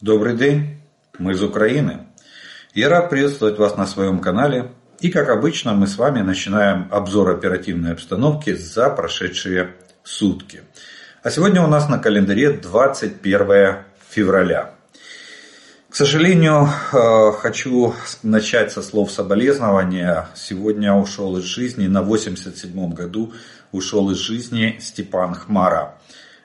Добрый день, мы из Украины. Я рад приветствовать вас на своем канале. И как обычно мы с вами начинаем обзор оперативной обстановки за прошедшие сутки. А сегодня у нас на календаре 21 февраля. К сожалению, э, хочу начать со слов соболезнования. Сегодня ушел из жизни, на 87 году ушел из жизни Степан Хмара.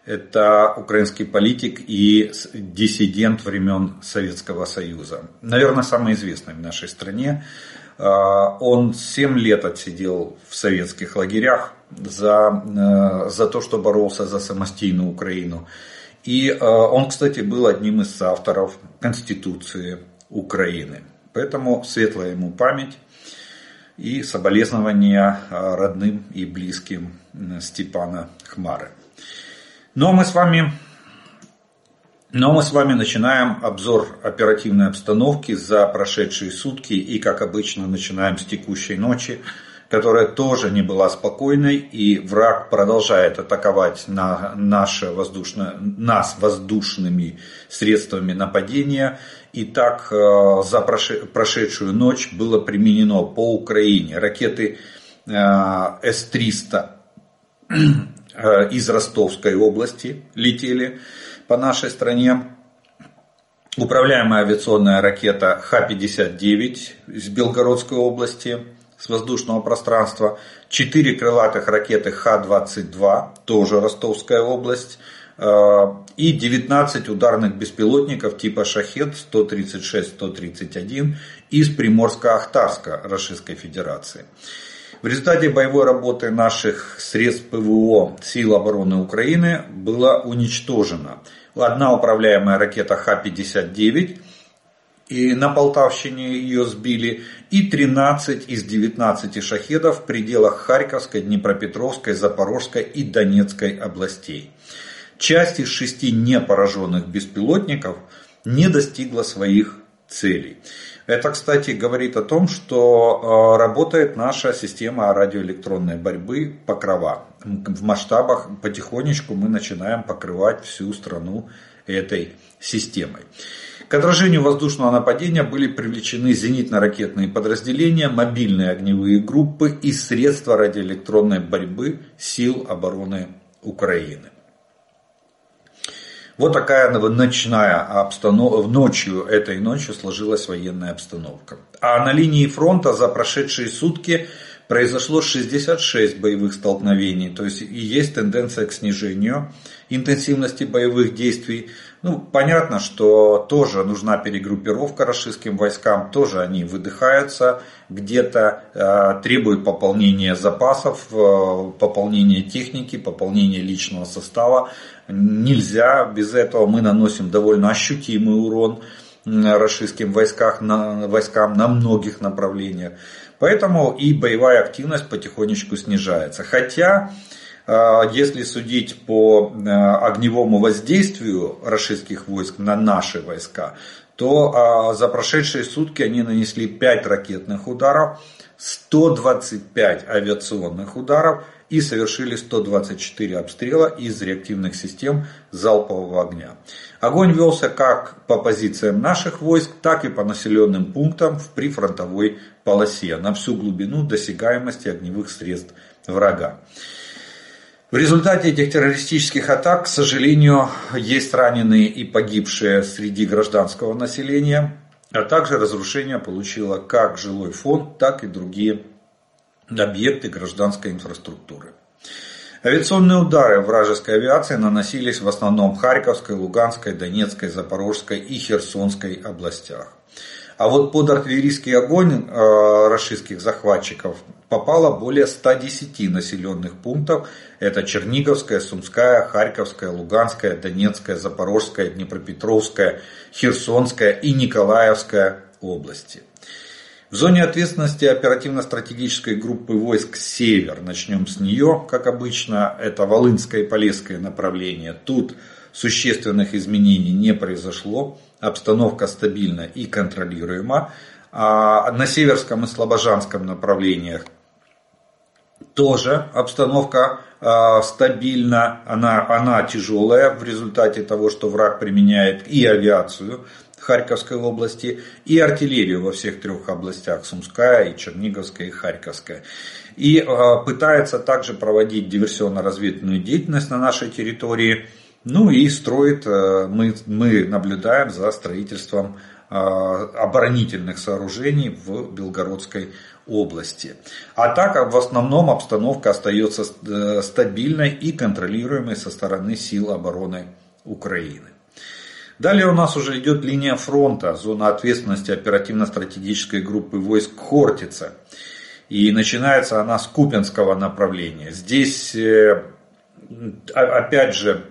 Это украинский политик и диссидент времен Советского Союза. Наверное, самый известный в нашей стране. А, он 7 лет отсидел в советских лагерях за, э, за то, что боролся за самостийную Украину. И э, он, кстати, был одним из авторов Конституции Украины. Поэтому светлая ему память и соболезнования э, родным и близким Степана Хмары. Но мы с вами но мы с вами начинаем обзор оперативной обстановки за прошедшие сутки и, как обычно, начинаем с текущей ночи, которая тоже не была спокойной, и враг продолжает атаковать на наше воздушное, нас воздушными средствами нападения. И так э, за прошедшую ночь было применено по Украине ракеты э, С-300 Э, из Ростовской области летели по нашей стране. Управляемая авиационная ракета Х-59 из Белгородской области с воздушного пространства. Четыре крылатых ракеты Х-22, тоже Ростовская область. Э, и 19 ударных беспилотников типа Шахет 136-131 из Приморска-Ахтарска Российской Федерации. В результате боевой работы наших средств ПВО сил обороны Украины была уничтожена одна управляемая ракета Х-59, и на Полтавщине ее сбили, и 13 из 19 шахедов в пределах Харьковской, Днепропетровской, Запорожской и Донецкой областей. Часть из шести непораженных беспилотников не достигла своих целей. Это, кстати, говорит о том, что э, работает наша система радиоэлектронной борьбы покрова. В масштабах потихонечку мы начинаем покрывать всю страну этой системой. К отражению воздушного нападения были привлечены зенитно-ракетные подразделения, мобильные огневые группы и средства радиоэлектронной борьбы сил обороны Украины. Вот такая ночная обстановка, ночью, этой ночью сложилась военная обстановка. А на линии фронта за прошедшие сутки произошло 66 боевых столкновений, то есть и есть тенденция к снижению интенсивности боевых действий. Ну, понятно, что тоже нужна перегруппировка российским войскам, тоже они выдыхаются, где-то э, требуют пополнения запасов, э, пополнения техники, пополнения личного состава. Нельзя, без этого мы наносим довольно ощутимый урон российским войскам на, войскам на многих направлениях. Поэтому и боевая активность потихонечку снижается. Хотя, э, если судить по э, огневому воздействию российских войск на наши войска, то э, за прошедшие сутки они нанесли 5 ракетных ударов, 125 авиационных ударов и совершили 124 обстрела из реактивных систем залпового огня. Огонь велся как по позициям наших войск, так и по населенным пунктам в прифронтовой полосе на всю глубину досягаемости огневых средств врага. В результате этих террористических атак, к сожалению, есть раненые и погибшие среди гражданского населения, а также разрушение получило как жилой фонд, так и другие объекты гражданской инфраструктуры. Авиационные удары вражеской авиации наносились в основном в Харьковской, Луганской, Донецкой, Запорожской и Херсонской областях. А вот под артиллерийский огонь э, российских захватчиков попало более 110 населенных пунктов. Это Черниговская, Сумская, Харьковская, Луганская, Донецкая, Запорожская, Днепропетровская, Херсонская и Николаевская области. В зоне ответственности оперативно-стратегической группы войск «Север», начнем с нее, как обычно, это Волынское и Полесское направление. Тут существенных изменений не произошло, обстановка стабильна и контролируема. А на Северском и Слобожанском направлениях тоже обстановка э, стабильна, она, она тяжелая в результате того, что враг применяет и авиацию Харьковской области, и артиллерию во всех трех областях, Сумская, и Черниговская, и Харьковская. И э, пытается также проводить диверсионно-разведывательную деятельность на нашей территории, ну и строит, э, мы, мы наблюдаем за строительством э, оборонительных сооружений в Белгородской области. А так в основном обстановка остается э, стабильной и контролируемой со стороны сил обороны Украины. Далее у нас уже идет линия фронта, зона ответственности оперативно-стратегической группы войск Хортица. И начинается она с Купинского направления. Здесь, э, опять же,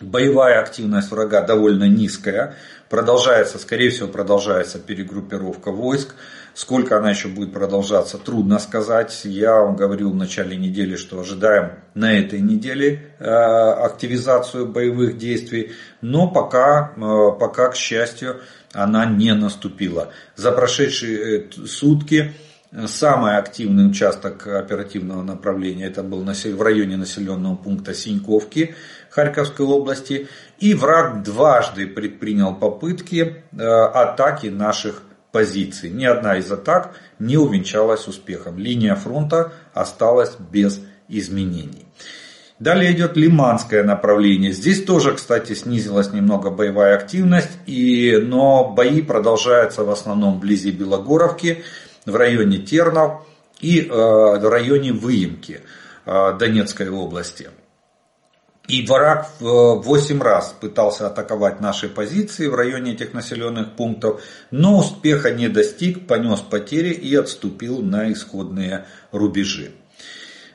боевая активность врага довольно низкая. Продолжается, скорее всего, продолжается перегруппировка войск. Сколько она еще будет продолжаться, трудно сказать. Я вам говорил в начале недели, что ожидаем на этой неделе э, активизацию боевых действий, но пока, э, пока, к счастью, она не наступила. За прошедшие э, сутки Самый активный участок оперативного направления это был в районе населенного пункта Синьковки Харьковской области. И враг дважды предпринял попытки атаки наших позиций. Ни одна из атак не увенчалась успехом. Линия фронта осталась без изменений. Далее идет Лиманское направление. Здесь тоже, кстати, снизилась немного боевая активность, и, но бои продолжаются в основном вблизи Белогоровки, в районе Тернов и э, в районе Выемки э, Донецкой области. И враг 8 раз пытался атаковать наши позиции в районе этих населенных пунктов, но успеха не достиг, понес потери и отступил на исходные рубежи.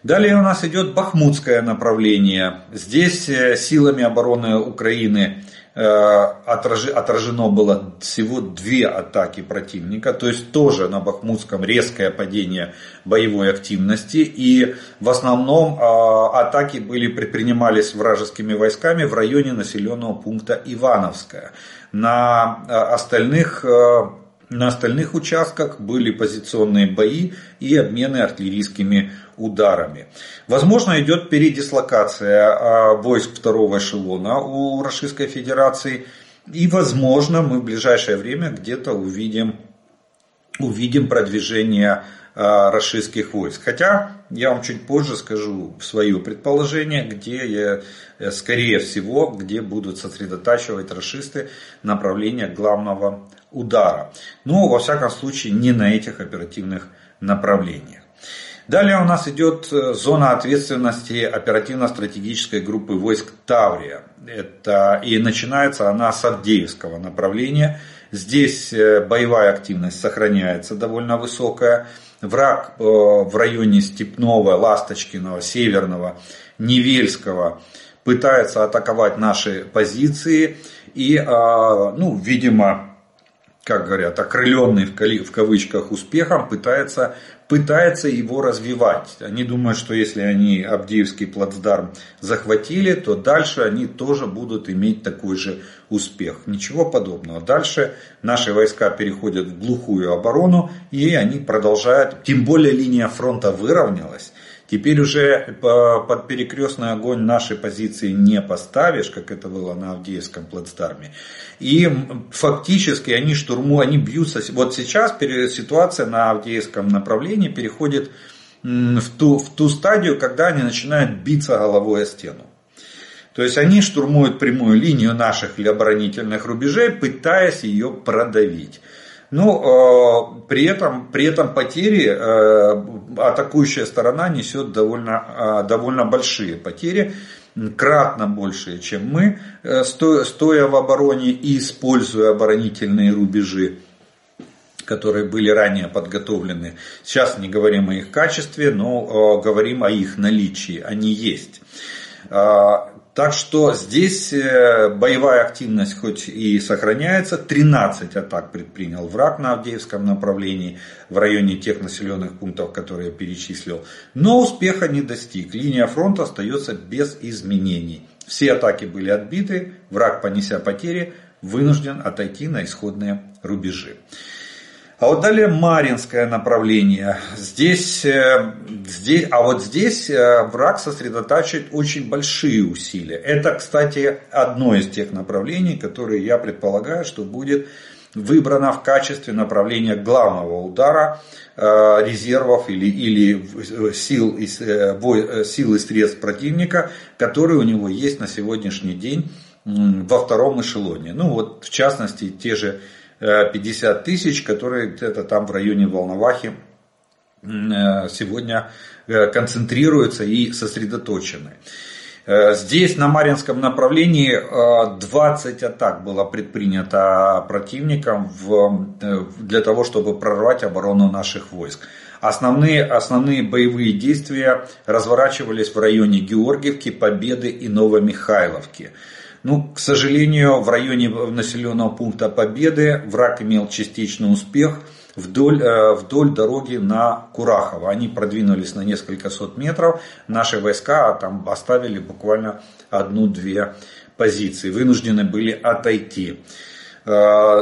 Далее у нас идет Бахмутское направление. Здесь э, силами обороны Украины Э, отражено было всего две атаки противника, то есть тоже на Бахмутском резкое падение боевой активности и в основном э, атаки были предпринимались вражескими войсками в районе населенного пункта Ивановская. На э, остальных на остальных участках были позиционные бои и обмены артиллерийскими ударами. Возможно, идет передислокация а, войск второго эшелона у Российской Федерации. И, возможно, мы в ближайшее время где-то увидим, увидим продвижение а, российских войск. Хотя я вам чуть позже скажу свое предположение, где я, э, скорее всего, где будут сосредотачивать расисты направление главного удара. Но, во всяком случае, не на этих оперативных направлениях. Далее у нас идет э, зона ответственности оперативно-стратегической группы войск Таврия. Это, и начинается она с Авдеевского направления. Здесь э, боевая активность сохраняется довольно высокая. Враг э, в районе Степного, Ласточкиного, Северного, Невельского пытается атаковать наши позиции. И, ну, видимо, как говорят, окрыленный в кавычках успехом, пытается, пытается его развивать. Они думают, что если они Абдиевский плацдарм захватили, то дальше они тоже будут иметь такой же успех. Ничего подобного. Дальше наши войска переходят в глухую оборону и они продолжают, тем более линия фронта выровнялась. Теперь уже под перекрестный огонь наши позиции не поставишь, как это было на Авдеевском плацдарме. И фактически они штурму, они бьются. Вот сейчас ситуация на Авдеевском направлении переходит в ту, в ту стадию, когда они начинают биться головой о стену. То есть они штурмуют прямую линию наших оборонительных рубежей, пытаясь ее продавить. Но э, при, этом, при этом потери э, атакующая сторона несет довольно, э, довольно большие потери, кратно большие, чем мы, стоя, в обороне и используя оборонительные рубежи которые были ранее подготовлены. Сейчас не говорим о их качестве, но говорим о их наличии. Они есть. Так что здесь э, боевая активность хоть и сохраняется, 13 атак предпринял враг на Авдеевском направлении в районе тех населенных пунктов, которые я перечислил, но успеха не достиг. Линия фронта остается без изменений. Все атаки были отбиты, враг, понеся потери, вынужден отойти на исходные рубежи. А вот далее Маринское направление. Здесь, э, здесь, а вот здесь э, враг сосредотачивает очень большие усилия. Это, кстати, одно из тех направлений, которые я предполагаю, что будет выбрано в качестве направления главного удара э, резервов или, или сил, и, сил и средств противника, которые у него есть на сегодняшний день во втором эшелоне. Ну вот в частности те же 50 тысяч, которые где-то там в районе Волновахи э, сегодня э, концентрируются и сосредоточены. Э, здесь на Маринском направлении 20 атак было предпринято противником для того, чтобы прорвать оборону наших войск. Основные, основные боевые действия разворачивались в районе Георгиевки, Победы и Новомихайловки. Ну, к сожалению, в районе населенного пункта Победы враг имел частичный успех вдоль, э, вдоль дороги на Курахово. Они продвинулись на несколько сот метров. Наши войска там оставили буквально одну-две позиции. Вынуждены были отойти. Э,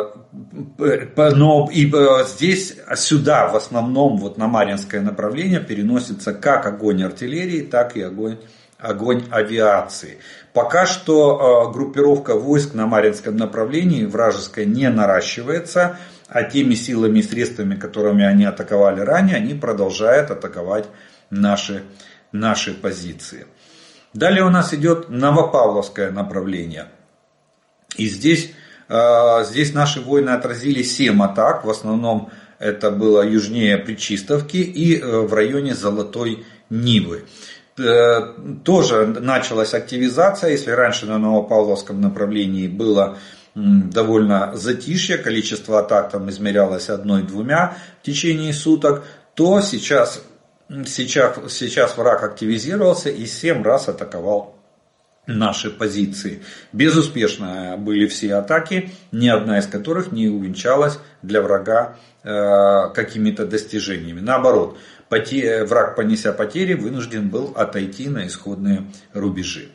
но и э, здесь, сюда в основном вот на Маринское направление переносится как огонь артиллерии, так и огонь огонь авиации. Пока что э, группировка войск на Маринском направлении вражеская не наращивается, а теми силами и средствами, которыми они атаковали ранее, они продолжают атаковать наши, наши позиции. Далее у нас идет Новопавловское направление. И здесь, э, здесь наши воины отразили 7 атак, в основном это было южнее Причистовки и э, в районе Золотой Нивы. Э, тоже началась активизация. Если раньше на Новопавловском направлении было довольно затишье, количество атак там измерялось одной-двумя в течение суток, то сейчас, сейчас, сейчас враг активизировался и 7 раз атаковал наши позиции. Безуспешно были все атаки, ни одна из которых не увенчалась для врага э, какими-то достижениями. Наоборот, враг, понеся потери, вынужден был отойти на исходные рубежи.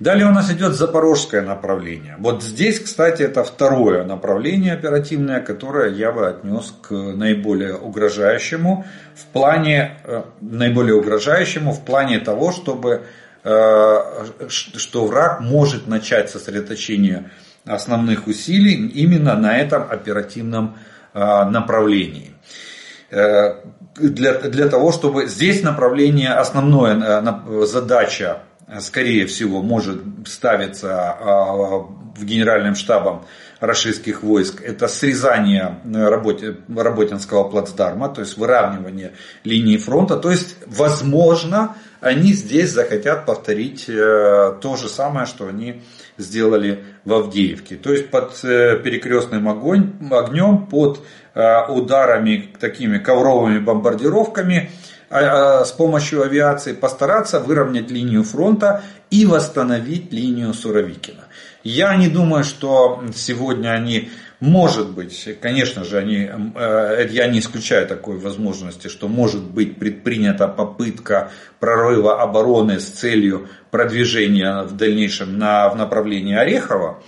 Далее у нас идет запорожское направление. Вот здесь, кстати, это второе направление оперативное, которое я бы отнес к наиболее угрожающему в плане, э, наиболее угрожающему в плане того, чтобы, э, что враг может начать сосредоточение основных усилий именно на этом оперативном э, направлении для, для того, чтобы здесь направление, основное э, задача, э, скорее всего, может ставиться в генеральным штабом российских войск, это срезание э, работе, работинского плацдарма, то есть выравнивание линии фронта. То есть, возможно, они здесь захотят повторить то же самое, что они сделали в Авдеевке. То есть под перекрестным огонь, огнем, под Э, ударами, такими ковровыми бомбардировками а, а, с помощью авиации постараться выровнять линию фронта и восстановить линию Суровикина. Я не думаю, что сегодня они, может быть, конечно же, они, э, я не исключаю такой возможности, что может быть предпринята попытка прорыва обороны с целью продвижения в дальнейшем на, в направлении Орехова.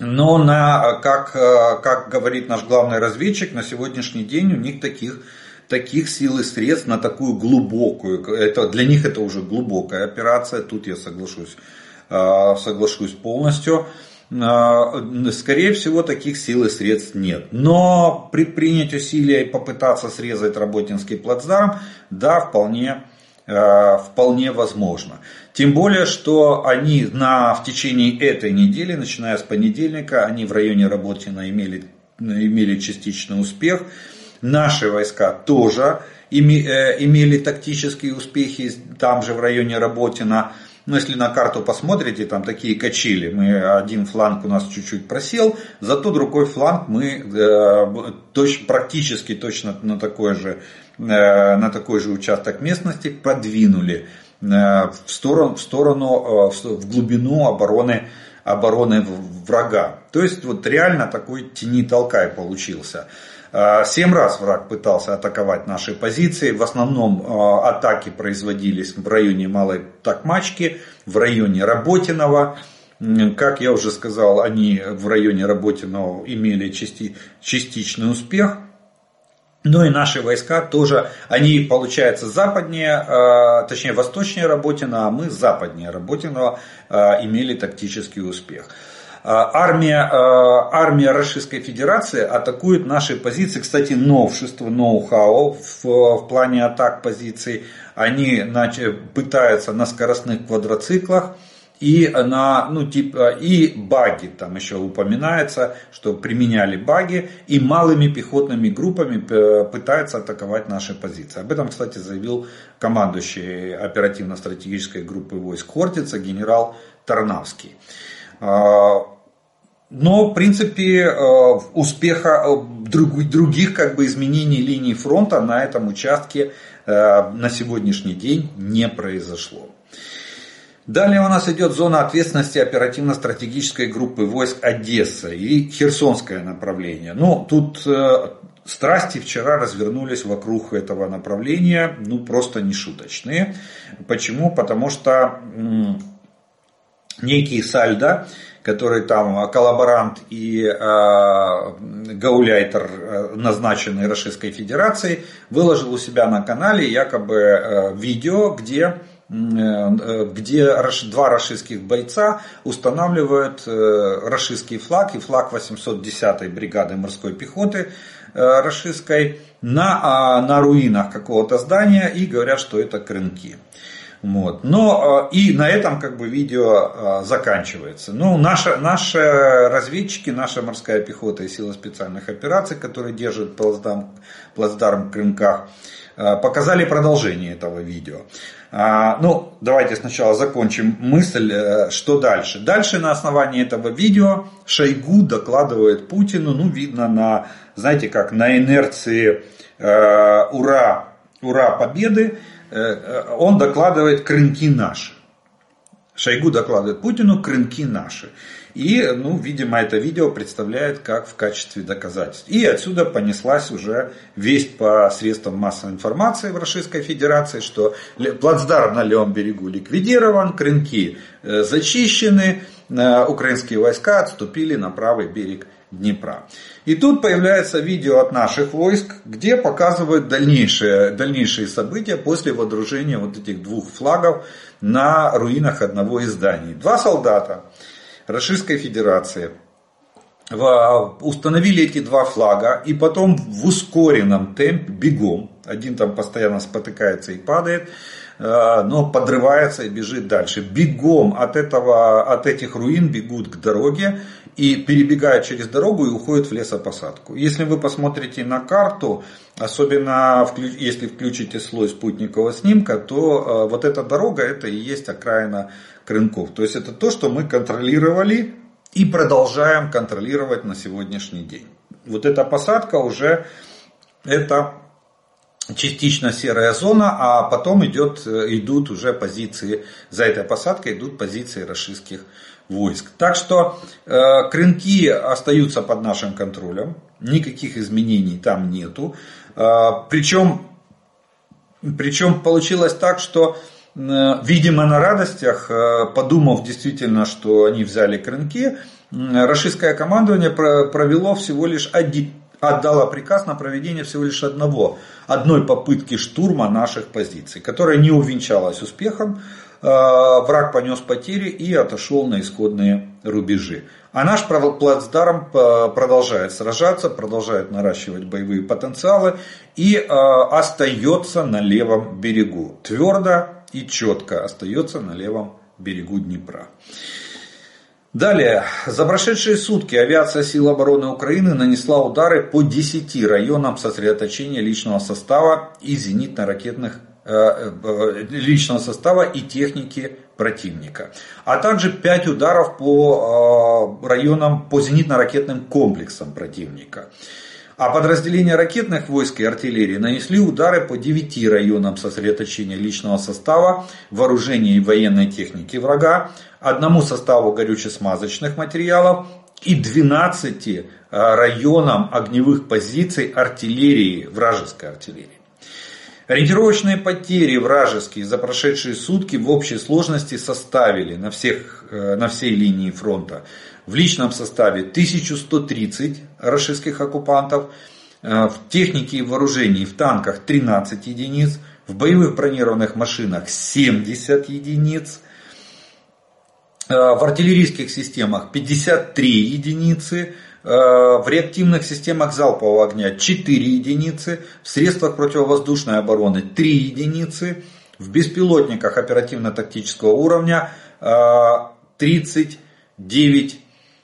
Но на, как, как говорит наш главный разведчик, на сегодняшний день у них таких, таких сил и средств на такую глубокую, это, для них это уже глубокая операция, тут я соглашусь, а, соглашусь полностью. А, скорее всего, таких сил и средств нет. Но предпринять усилия и попытаться срезать Работинский плацдарм, да, вполне, а, вполне возможно. Тем более, что они на, в течение этой недели, начиная с понедельника, они в районе Работина имели, имели частичный успех. Наши войска тоже э, имели тактические успехи там же в районе Работина. Но если на карту посмотрите, там такие качели. Мы, один фланг у нас чуть-чуть просел, зато другой фланг мы э, точ, практически точно на такой, же, э, на такой же участок местности подвинули. Э, в сторону, в, сторону, э, в глубину обороны, обороны врага. То есть вот реально такой тени-толкай получился. Э, семь раз враг пытался атаковать наши позиции. В основном атаки производились в районе Малой Такмачки, в районе Работиного. Как я уже сказал, они в районе Работиного имели части, частичный успех. Ну и наши войска тоже, они, получается, западнее, э, точнее, восточнее Работина, а мы западнее Работиного имели тактический успех. Э, армия, армия Российской Федерации атакует наши позиции. Кстати, новшество, ноу-хау в, в плане атак позиций. Они пытаются на скоростных квадроциклах и на, ну, типа, и баги, там еще упоминается, что применяли баги, и малыми пехотными группами пытаются атаковать наши позиции. Об этом, кстати, заявил командующий оперативно-стратегической группы войск Хортица генерал Тарнавский. Но, в принципе, а, успеха а, других как бы, изменений линии фронта на этом участке на сегодняшний день не произошло. Далее у нас идет зона ответственности оперативно-стратегической группы войск Одесса и Херсонское направление. Ну, тут э, страсти вчера развернулись вокруг этого направления, ну, просто нешуточные. Почему? Потому что некий Сальдо, который там коллаборант и э, гауляйтер, назначенный Российской Федерацией, выложил у себя на канале якобы э, видео, где Э, где два рашистских бойца устанавливают э, рашистский флаг и флаг 810-й бригады морской пехоты э, рашистской на, а, на руинах какого-то здания и говорят, что это крынки. Вот. Но и на этом как бы видео заканчивается. Ну, наши, наши разведчики, наша морская пехота и силы специальных операций, которые держат плацдарм, плацдарм в Крынках, показали продолжение этого видео. А, ну, давайте сначала закончим мысль, э, что дальше. Дальше на основании этого видео Шойгу докладывает Путину, ну, видно на, знаете, как на инерции э, ура, ура победы, э, он докладывает крынки наши. Шойгу докладывает Путину крынки наши. И, ну, видимо, это видео представляет как в качестве доказательств. И отсюда понеслась уже весть по средствам массовой информации в Российской Федерации, что плацдарм на левом берегу ликвидирован, крынки э, зачищены, э, украинские войска отступили на правый берег Днепра. И тут появляется видео от наших войск, где показывают дальнейшие, дальнейшие события после водружения вот этих двух флагов на руинах одного из зданий. Два солдата Российской Федерации установили эти два флага и потом в ускоренном темпе, бегом, один там постоянно спотыкается и падает, э, но подрывается и бежит дальше. Бегом от, этого, от этих руин бегут к дороге и перебегают через дорогу и уходят в лесопосадку. Если вы посмотрите на карту, особенно если включите слой спутникового снимка, то э, вот эта дорога это и есть окраина Крынков. То есть это то, что мы контролировали и продолжаем контролировать на сегодняшний день. Вот эта посадка уже это частично серая зона, а потом идет, идут уже позиции, за этой посадкой идут позиции российских войск. Так что э, крынки остаются под нашим контролем, никаких изменений там нету. Э, причем, причем получилось так, что Э, видимо, на радостях, э, подумав действительно, что они взяли крынки, российское командование провело всего лишь один, отдало приказ на проведение всего лишь одного, одной попытки штурма наших позиций, которая не увенчалась успехом. Э, враг понес потери и отошел на исходные рубежи. А наш плацдарм продолжает сражаться, продолжает наращивать боевые потенциалы и остается на левом берегу. Твердо и четко остается на левом берегу Днепра. Далее, за прошедшие сутки авиация сил обороны Украины нанесла удары по 10 районам сосредоточения личного состава и зенитно-ракетных э, э, личного состава и техники противника, а также 5 ударов по э, районам, по зенитно-ракетным комплексам противника. А подразделения ракетных войск и артиллерии нанесли удары по 9 районам сосредоточения личного состава, вооружения и военной техники врага, одному составу горюче-смазочных материалов и 12 э, районам огневых позиций артиллерии, вражеской артиллерии. Ориентировочные потери вражеские за прошедшие сутки в общей сложности составили на, всех, э, на всей линии фронта. В личном составе 1130 российских оккупантов, э, в технике и вооружении в танках 13 единиц, в боевых бронированных машинах 70 единиц, э, в артиллерийских системах 53 единицы, в реактивных системах залпового огня 4 единицы, в средствах противовоздушной обороны 3 единицы, в беспилотниках оперативно-тактического уровня 39,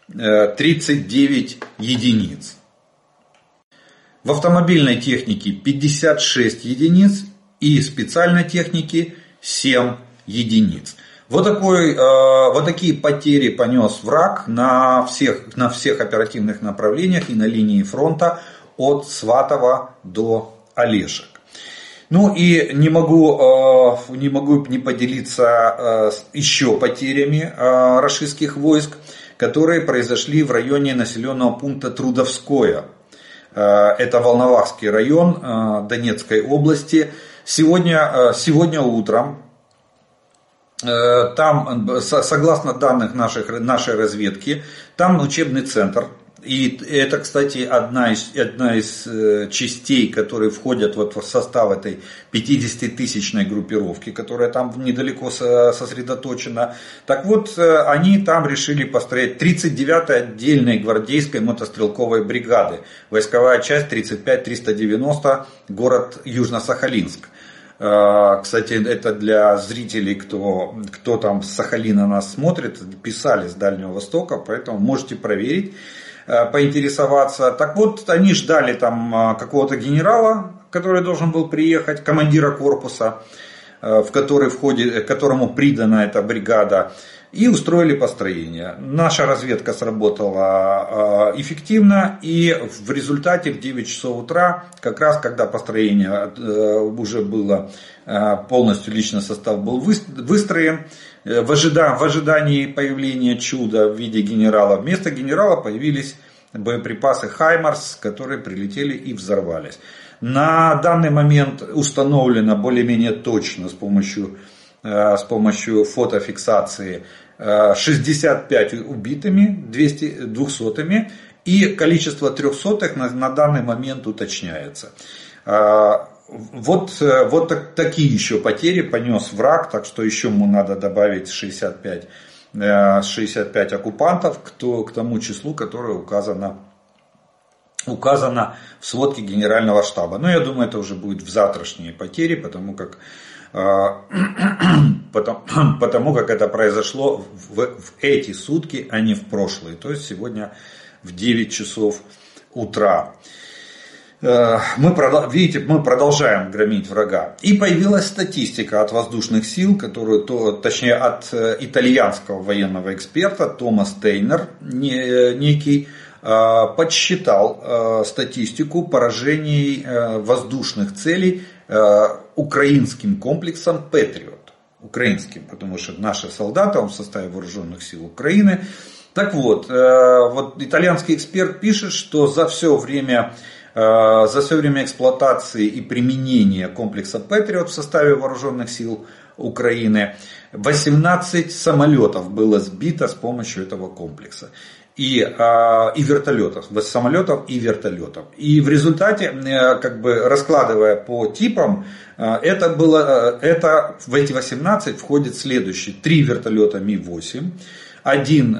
39 единиц. В автомобильной технике 56 единиц и специальной техники 7 единиц. Вот, такой, э, вот такие потери понес враг на всех, на всех оперативных направлениях и на линии фронта от Сватова до Олешек. Ну и не могу, э, не могу не поделиться э, еще потерями российских войск, которые произошли в районе населенного пункта Трудовское. Это Волновахский район Донецкой области. Сегодня, сегодня утром там, согласно данных наших, нашей разведки, там учебный центр. И это, кстати, одна из, одна из э, частей, которые входят вот в состав этой 50-тысячной группировки, которая там недалеко сосредоточена. Так вот, они там решили построить 39-й отдельной гвардейской мотострелковой бригады. Войсковая часть 35-390, город Южно-Сахалинск. А, кстати, это для зрителей, кто, кто там с Сахалина нас смотрит, писали с Дальнего Востока, поэтому можете проверить, а, поинтересоваться. Так вот, они ждали там а, какого-то генерала, который должен был приехать, командира корпуса, в который входит, которому придана эта бригада и устроили построение. Наша разведка сработала эффективно, и в результате в 9 часов утра, как раз когда построение э, уже было э, полностью, личный состав был выстроен, э, в, ожидании, появления чуда в виде генерала, вместо генерала появились боеприпасы «Хаймарс», которые прилетели и взорвались. На данный момент установлено более-менее точно с помощью Э, с помощью фотофиксации 65 э, убитыми, 200, 200 и количество трехсотых на, на данный момент уточняется. Э, вот, вот так, такие еще потери понес враг, так что еще ему надо добавить 65, 65 оккупантов к, то, к тому числу, которое указано указано в сводке генерального штаба. Но я думаю, это уже будет в завтрашние потери, потому как потому, потому как это произошло в, в эти сутки, а не в прошлые. То есть сегодня в 9 часов утра. Э, мы, видите, мы продолжаем громить врага. И появилась статистика от воздушных сил, которую, то, точнее от э, итальянского военного эксперта Томас Тейнер, некий, э, подсчитал статистику поражений воздушных целей украинским комплексом Патриот. Украинским, потому что наши солдаты, он в составе вооруженных сил Украины. Так вот, э, вот итальянский эксперт пишет, что за все время э, за все время эксплуатации и применения комплекса Патриот в составе вооруженных сил Украины 18 самолетов было сбито с помощью этого комплекса и, а, и вертолетов, самолетов и вертолетов. И в результате, э, как бы раскладывая по типам, э, это было, э, это в эти 18 входит следующие. Три вертолета Ми-8, один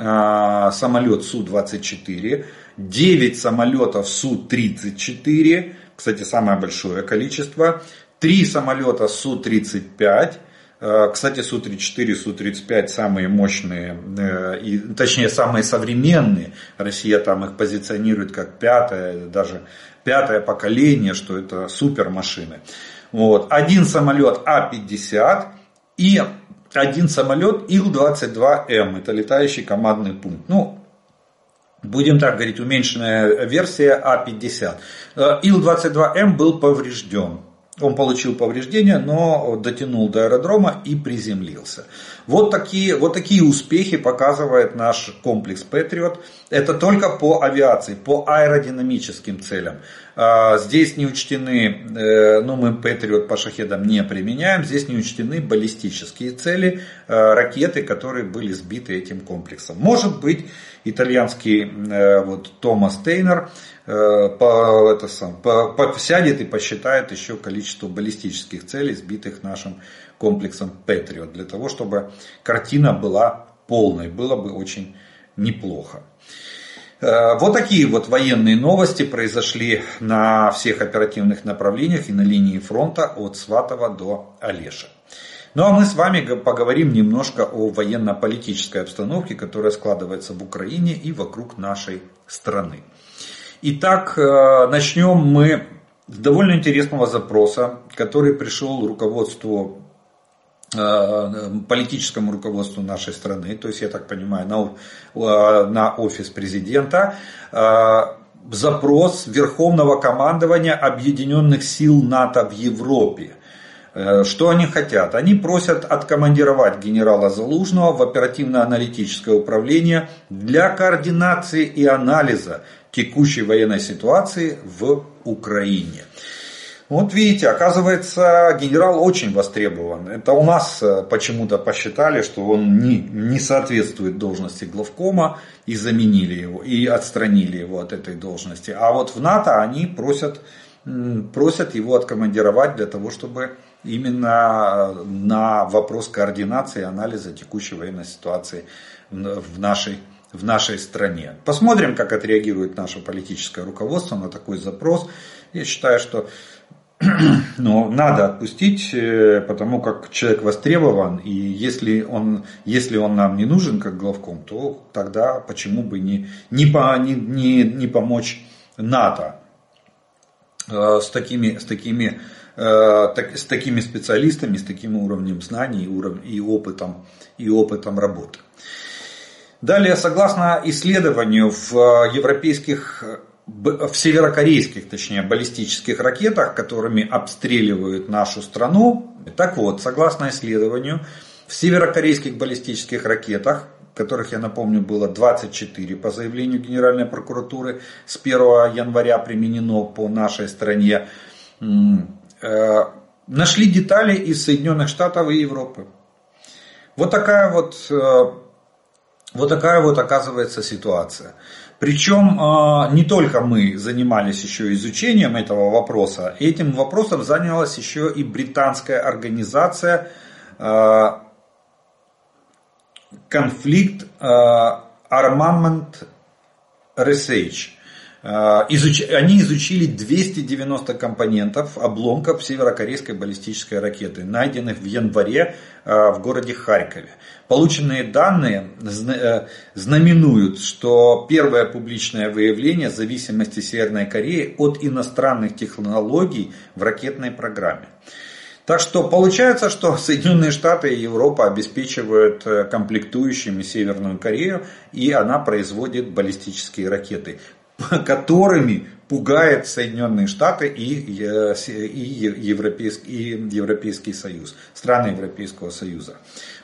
самолет Су-24, 9 самолетов Су-34, кстати, самое большое количество, три самолета Су-35, Э, кстати, Су-34, Су-35 самые мощные, э, и, точнее самые современные. Россия там их позиционирует как пятое, даже пятое поколение, что это супер машины. Вот. Один самолет А-50 и один самолет Ил-22М, это летающий командный пункт. Ну, будем так говорить, уменьшенная версия А-50. Э, Ил-22М был поврежден. Он получил повреждения, но дотянул до аэродрома и приземлился. Вот такие, вот такие успехи показывает наш комплекс Patriot. Это только по авиации, по аэродинамическим целям. А, здесь не учтены, э, ну мы Патриот по шахедам не применяем, здесь не учтены баллистические цели, э, ракеты, которые были сбиты этим комплексом. Может быть, итальянский э, вот, Томас Тейнер по, это сам, по, по, сядет и посчитает еще количество баллистических целей, сбитых нашим комплексом Патриот, для того, чтобы картина была полной. Было бы очень неплохо. Э, вот такие вот военные новости произошли на всех оперативных направлениях и на линии фронта от Сватова до Олеша. Ну а мы с вами поговорим немножко о военно-политической обстановке, которая складывается в Украине и вокруг нашей страны. Итак, э, начнем мы с довольно интересного запроса, который пришел руководству политическому руководству нашей страны, то есть, я так понимаю, на, э, на офис президента, э, запрос Верховного командования Объединенных сил НАТО в Европе. Что они хотят? Они просят откомандировать генерала Залужного в оперативно-аналитическое управление для координации и анализа текущей военной ситуации в Украине. Вот видите, оказывается, генерал очень востребован. Это у нас э, почему-то посчитали, что он не, не соответствует должности главкома и заменили его, и отстранили его от этой должности. А вот в НАТО они просят, просят его откомандировать для того, чтобы именно э, на вопрос координации и анализа текущей военной ситуации в нашей в нашей стране. Посмотрим, как отреагирует наше политическое руководство на такой запрос. Я считаю, что но надо отпустить, э, потому как человек востребован, и если он, если он нам не нужен как главком, то тогда почему бы не, не, по, не, не, не помочь НАТО э, с такими, с такими э, с такими специалистами, с таким уровнем знаний и опытом, и опытом работы. Далее, согласно исследованию в европейских в северокорейских, точнее, баллистических ракетах, которыми обстреливают нашу страну. Так вот, согласно исследованию, в северокорейских баллистических ракетах, которых, я напомню, было 24 по заявлению Генеральной прокуратуры, с 1 января применено по нашей стране, э, нашли детали из Соединенных Штатов и Европы. Вот такая вот, э, вот такая вот оказывается ситуация. Причем а, не только мы занимались еще изучением этого вопроса, этим вопросом занялась еще и британская организация а, конфликт а, Armament Research. Они изучили 290 компонентов, обломков северокорейской баллистической ракеты, найденных в январе в городе Харькове. Полученные данные э, знаменуют, что первое публичное выявление зависимости Северной Кореи от иностранных технологий в ракетной программе. Так что получается, что Соединенные Штаты и Европа обеспечивают э, комплектующими Северную Корею, и она производит баллистические ракеты, которыми пугает Соединенные Штаты и, э, и, Европейский, и Европейский Союз, страны Европейского Союза.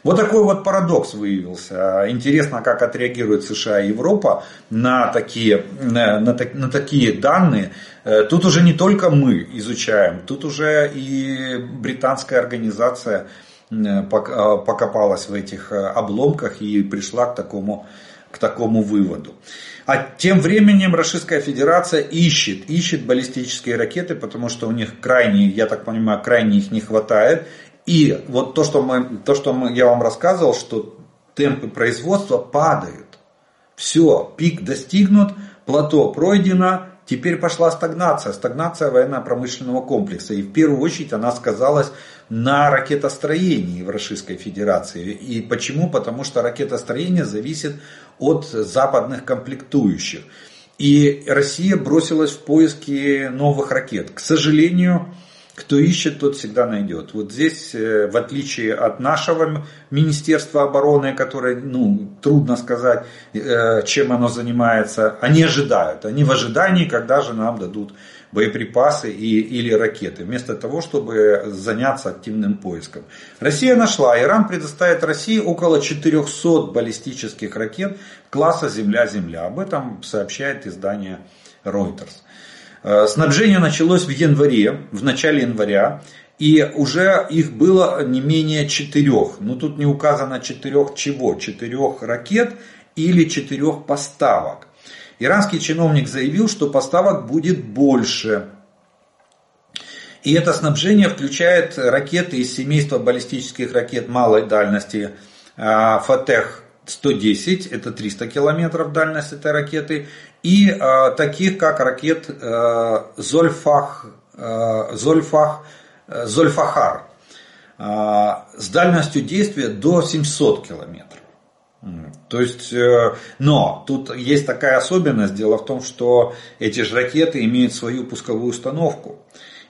Вот такой вот парадокс выявился. Интересно, как отреагирует США и Европа на такие, на, на, на такие данные. Э, тут уже не только мы изучаем, тут уже и британская организация э, покопалась в этих обломках и пришла к такому, к такому выводу. А тем временем Российская Федерация ищет, ищет баллистические ракеты, потому что у них крайне, я так понимаю, крайне их не хватает. И вот то, что, мы, то, что мы, я вам рассказывал, что темпы производства падают. Все, пик достигнут, плато пройдено, теперь пошла стагнация, стагнация военно-промышленного комплекса. И в первую очередь она сказалась на ракетостроении в Российской Федерации. И почему? Потому что ракетостроение зависит от западных комплектующих. И Россия бросилась в поиски новых ракет. К сожалению, кто ищет, тот всегда найдет. Вот здесь, э, в отличие от нашего Министерства обороны, которое, ну, трудно сказать, э, чем оно занимается, они ожидают. Они в ожидании, когда же нам дадут боеприпасы и, или ракеты, вместо того, чтобы заняться активным поиском. Россия нашла, Иран предоставит России около 400 баллистических ракет класса Земля-Земля. Об этом сообщает издание Reuters. Снабжение началось в январе, в начале января. И уже их было не менее четырех. Но тут не указано четырех чего. Четырех ракет или четырех поставок. Иранский чиновник заявил, что поставок будет больше. И это снабжение включает ракеты из семейства баллистических ракет малой дальности а, Фатех-110, это 300 километров дальность этой ракеты, и а, таких как ракет а, Зольфах, Зольфах, Зольфахар с дальностью действия до 700 километров. То есть, э, но тут есть такая особенность. Дело в том, что эти же ракеты имеют свою пусковую установку.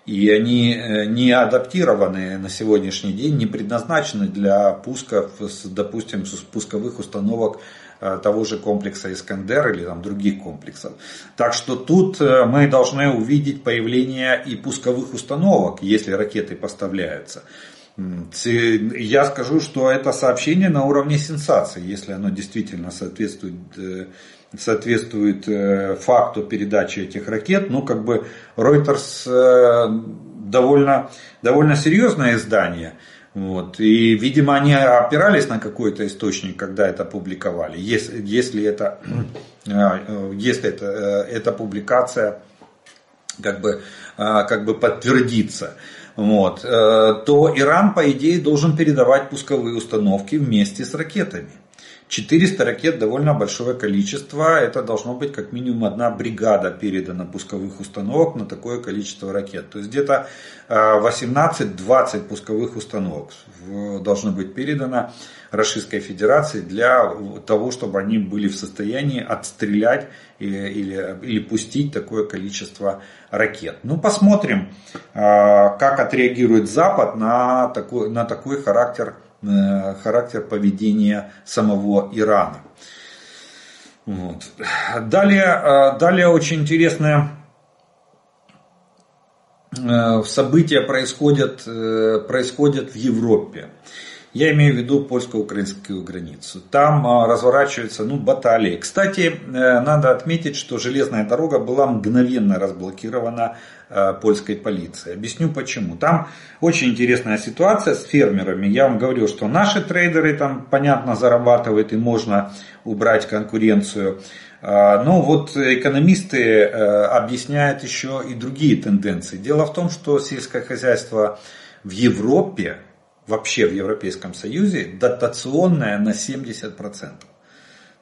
И они э, не адаптированы на сегодняшний день, не предназначены для пусков, допустим, пусковых установок э, того же комплекса Искандер или там, других комплексов. Так что тут мы должны увидеть появление и пусковых установок, если ракеты поставляются. Я скажу, что это сообщение на уровне сенсации, если оно действительно соответствует, э, соответствует э, факту передачи этих ракет. Ну, как бы Reuters э, довольно, довольно серьезное издание. Вот. И, видимо, они опирались на какой-то источник, когда это публиковали. Если, если, это, если это, эта публикация как бы, как бы подтвердится вот, э, то Иран, по идее, должен передавать пусковые установки вместе с ракетами. 400 ракет довольно большое количество. Это должно быть как минимум одна бригада передана пусковых установок на такое количество ракет. То есть где-то 18-20 э, пусковых установок должно быть передано Российской Федерации для того, чтобы они были в состоянии отстрелять или, или, или пустить такое количество ракет. Ну, посмотрим, а, как отреагирует Запад на такой, на такой характер, э, характер поведения самого Ирана. Вот. Далее, а, далее очень интересное э, события происходят, э, происходят в Европе. Я имею в виду польско-украинскую границу. Там а, разворачиваются ну, баталии. Кстати, э, надо отметить, что железная дорога была мгновенно разблокирована э, польской полицией. Объясню почему. Там очень интересная ситуация с фермерами. Я вам говорил, что наши трейдеры там, понятно, зарабатывают и можно убрать конкуренцию. А, но вот экономисты э, объясняют еще и другие тенденции. Дело в том, что сельское хозяйство в Европе вообще в Европейском Союзе дотационная на 70%.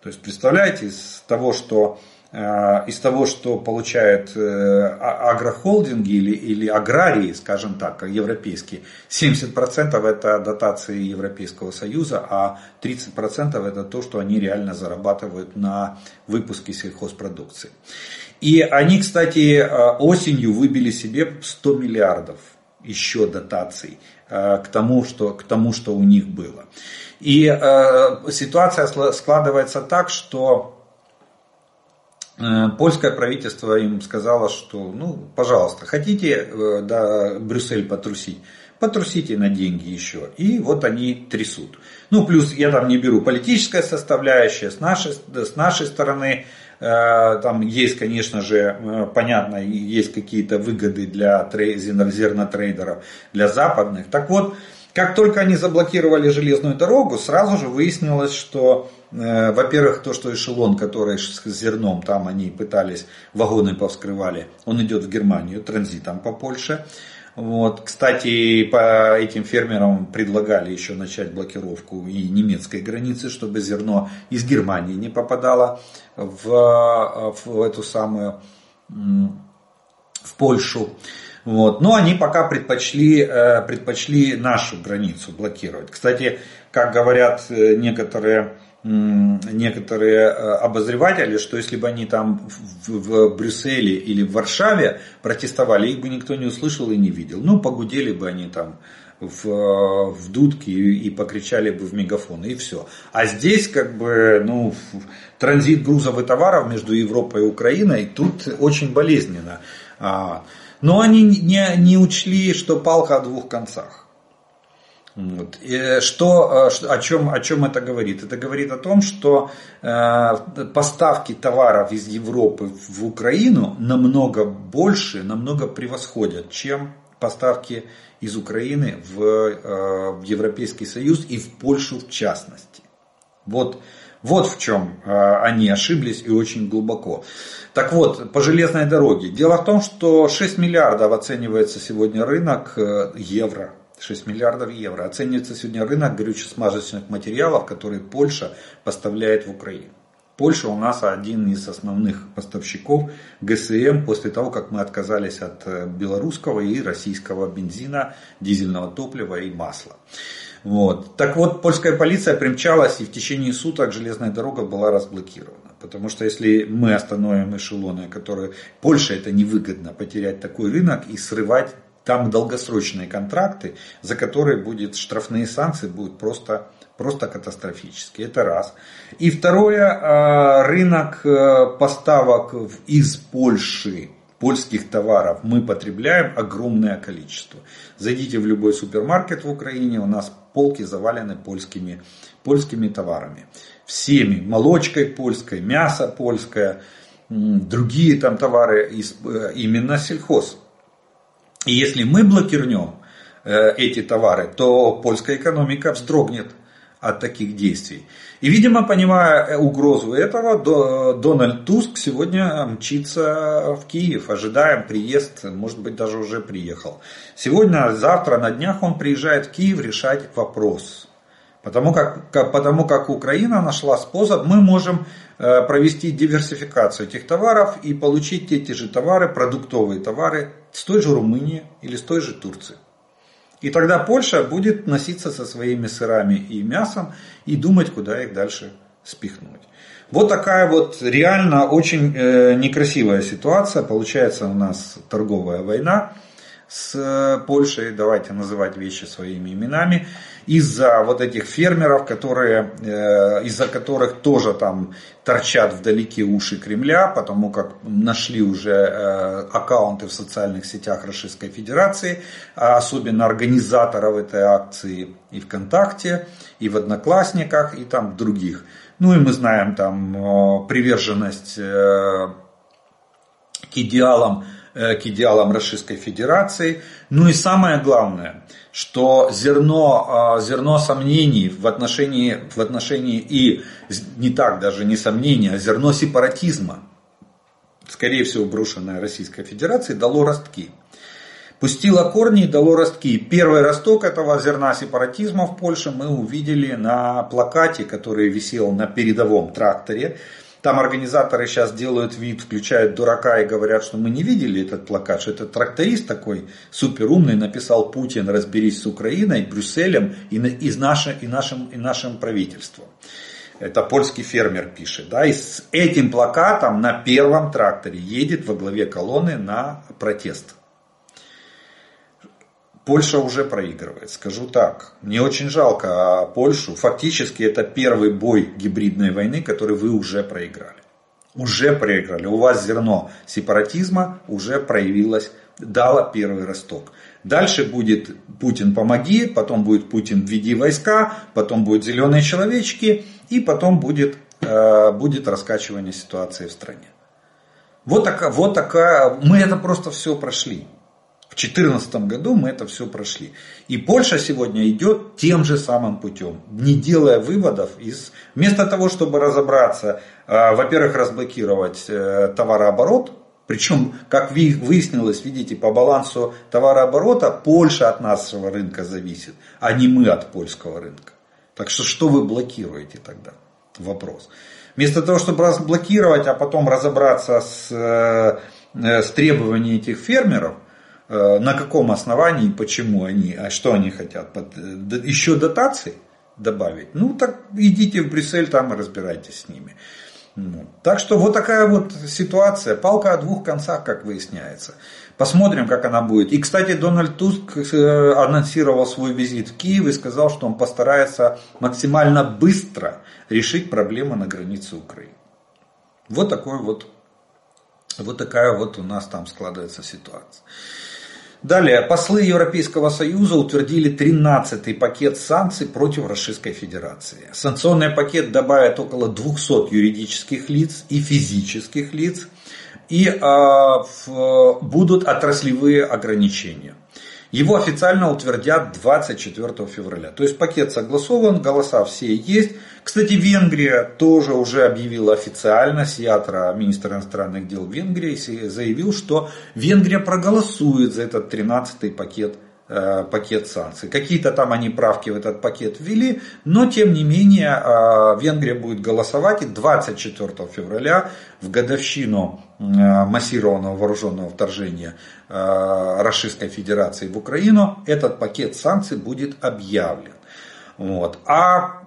То есть представляете, из того, что э, из того, что получают э, а, агрохолдинги или, или аграрии, скажем так, европейские, 70% это дотации Европейского Союза, а 30% это то, что они реально зарабатывают на выпуске сельхозпродукции. И они, кстати, э, осенью выбили себе 100 миллиардов еще дотаций. Э, к тому, что, к тому, что у них было. И э, ситуация складывается так, что э, польское правительство им сказало, что, ну, пожалуйста, хотите э, да, Брюссель потрусить, потрусите на деньги еще. И вот они трясут. Ну, плюс я там не беру политическая составляющая, с нашей, с нашей стороны там есть, конечно же, э, понятно, есть какие-то выгоды для зернотрейдеров, для западных. Так вот, как только они заблокировали железную дорогу, сразу же выяснилось, что, э, во-первых, то, что эшелон, который с зерном, там они пытались, вагоны повскрывали, он идет в Германию транзитом по Польше. Вот. Кстати, по этим фермерам предлагали еще начать блокировку и немецкой границы, чтобы зерно из Германии не попадало в, в эту самую в Польшу. Вот. Но они пока предпочли, э, предпочли нашу границу блокировать. Кстати, как говорят э, некоторые некоторые э, обозреватели, что если бы они там в, в Брюсселе или в Варшаве протестовали, их бы никто не услышал и не видел. Ну, погудели бы они там в, в дудки и, и покричали бы в мегафон, и все. А здесь как бы, ну, транзит грузов и товаров между Европой и Украиной тут очень болезненно. А, но они не, не учли, что палка о двух концах. Вот. И что, о, чем, о чем это говорит? Это говорит о том, что э, поставки товаров из Европы в Украину намного больше, намного превосходят, чем поставки из Украины в, э, в Европейский Союз и в Польшу в частности. Вот, вот в чем э, они ошиблись и очень глубоко. Так вот, по железной дороге. Дело в том, что 6 миллиардов оценивается сегодня рынок евро 6 миллиардов евро. Оценивается сегодня рынок горюче-смазочных материалов, которые Польша поставляет в Украину. Польша у нас один из основных поставщиков ГСМ после того, как мы отказались от э, белорусского и российского бензина, дизельного топлива и масла. Вот. Так вот, польская полиция примчалась и в течение суток железная дорога была разблокирована. Потому что если мы остановим эшелоны, которые... Польше это невыгодно потерять такой рынок и срывать там долгосрочные контракты, за которые будет штрафные санкции будут просто, просто катастрофические. Это раз. И второе, а, рынок э, поставок из Польши польских товаров мы потребляем огромное количество. Зайдите в любой супермаркет в Украине, у нас полки завалены польскими, польскими товарами. Всеми, молочкой польской, мясо польское, другие там товары, э, именно сельхоз и если мы блокирнем э, эти товары, то польская экономика вздрогнет от таких действий. И, видимо, понимая э, угрозу этого, Дональд Туск сегодня мчится в Киев. Ожидаем приезд, может быть, даже уже приехал. Сегодня, завтра, на днях он приезжает в Киев решать вопрос. Потому как, потому как Украина нашла способ, мы можем э, провести диверсификацию этих товаров и получить эти же товары, продуктовые товары с той же Румынии или с той же Турции. И тогда Польша будет носиться со своими сырами и мясом и думать, куда их дальше спихнуть. Вот такая вот реально очень э, некрасивая ситуация. Получается у нас торговая война с э, Польшей, давайте называть вещи своими именами из-за вот этих фермеров, которые, э, из-за которых тоже там торчат вдалеке уши Кремля, потому как нашли уже э, аккаунты в социальных сетях Российской Федерации, а особенно организаторов этой акции и ВКонтакте, и в Одноклассниках, и там других. Ну и мы знаем там э, приверженность к идеалам к идеалам Российской Федерации. Ну и самое главное, что зерно, а, зерно сомнений в отношении, в отношении и не так даже не сомнений, а зерно сепаратизма, скорее всего брошенное Российской Федерацией, дало ростки. Пустило корни и дало ростки. Первый росток этого зерна сепаратизма в Польше мы увидели на плакате, который висел на передовом тракторе там организаторы сейчас делают вид, включают дурака и говорят, что мы не видели этот плакат, что это тракторист такой суперумный написал Путин, разберись с Украиной, Брюсселем и, и, наше, и, нашим, и нашим правительством. Это польский фермер пишет. Да, и с этим плакатом на первом тракторе едет во главе колонны на протест. Польша уже проигрывает, скажу так. Мне очень жалко Польшу. Фактически это первый бой гибридной войны, который вы уже проиграли. Уже проиграли. У вас зерно сепаратизма уже проявилось, дало первый росток. Дальше будет Путин помоги, потом будет Путин введи войска, потом будут зеленые человечки и потом будет, э, будет раскачивание ситуации в стране. Вот такая, вот такая, мы это просто все прошли. В 2014 году мы это все прошли. И Польша сегодня идет тем же самым путем, не делая выводов из... Вместо того, чтобы разобраться, э, во-первых, разблокировать э, товарооборот, причем, как выяснилось, видите, по балансу товарооборота Польша от нашего рынка зависит, а не мы от польского рынка. Так что что вы блокируете тогда? Вопрос. Вместо того, чтобы разблокировать, а потом разобраться с, э, с требованиями этих фермеров, Э, на каком основании, почему они, а что они хотят, еще дотации добавить, ну так идите в Брюссель, там и разбирайтесь с ними. Ну, так что вот такая вот ситуация, палка о двух концах, как выясняется. Посмотрим, как она будет. И, кстати, Дональд Туск э, анонсировал свой визит в Киев и сказал, что он постарается максимально быстро решить проблему на границе Украины. Вот такой вот, вот такая вот у нас там складывается ситуация. Далее, послы Европейского Союза утвердили 13-й пакет санкций против Российской Федерации. Санкционный пакет добавит около 200 юридических лиц и физических лиц, и э, в, будут отраслевые ограничения. Его официально утвердят 24 февраля. То есть пакет согласован, голоса все есть. Кстати, Венгрия тоже уже объявила официально, Сиатра, министр иностранных дел Венгрии, заявил, что Венгрия проголосует за этот 13-й пакет Э, пакет санкций. Какие-то там они правки в этот пакет ввели, но тем не менее э, Венгрия будет голосовать и 24 февраля в годовщину э, массированного вооруженного вторжения Российской Федерации в Украину этот пакет санкций будет объявлен. Вот. А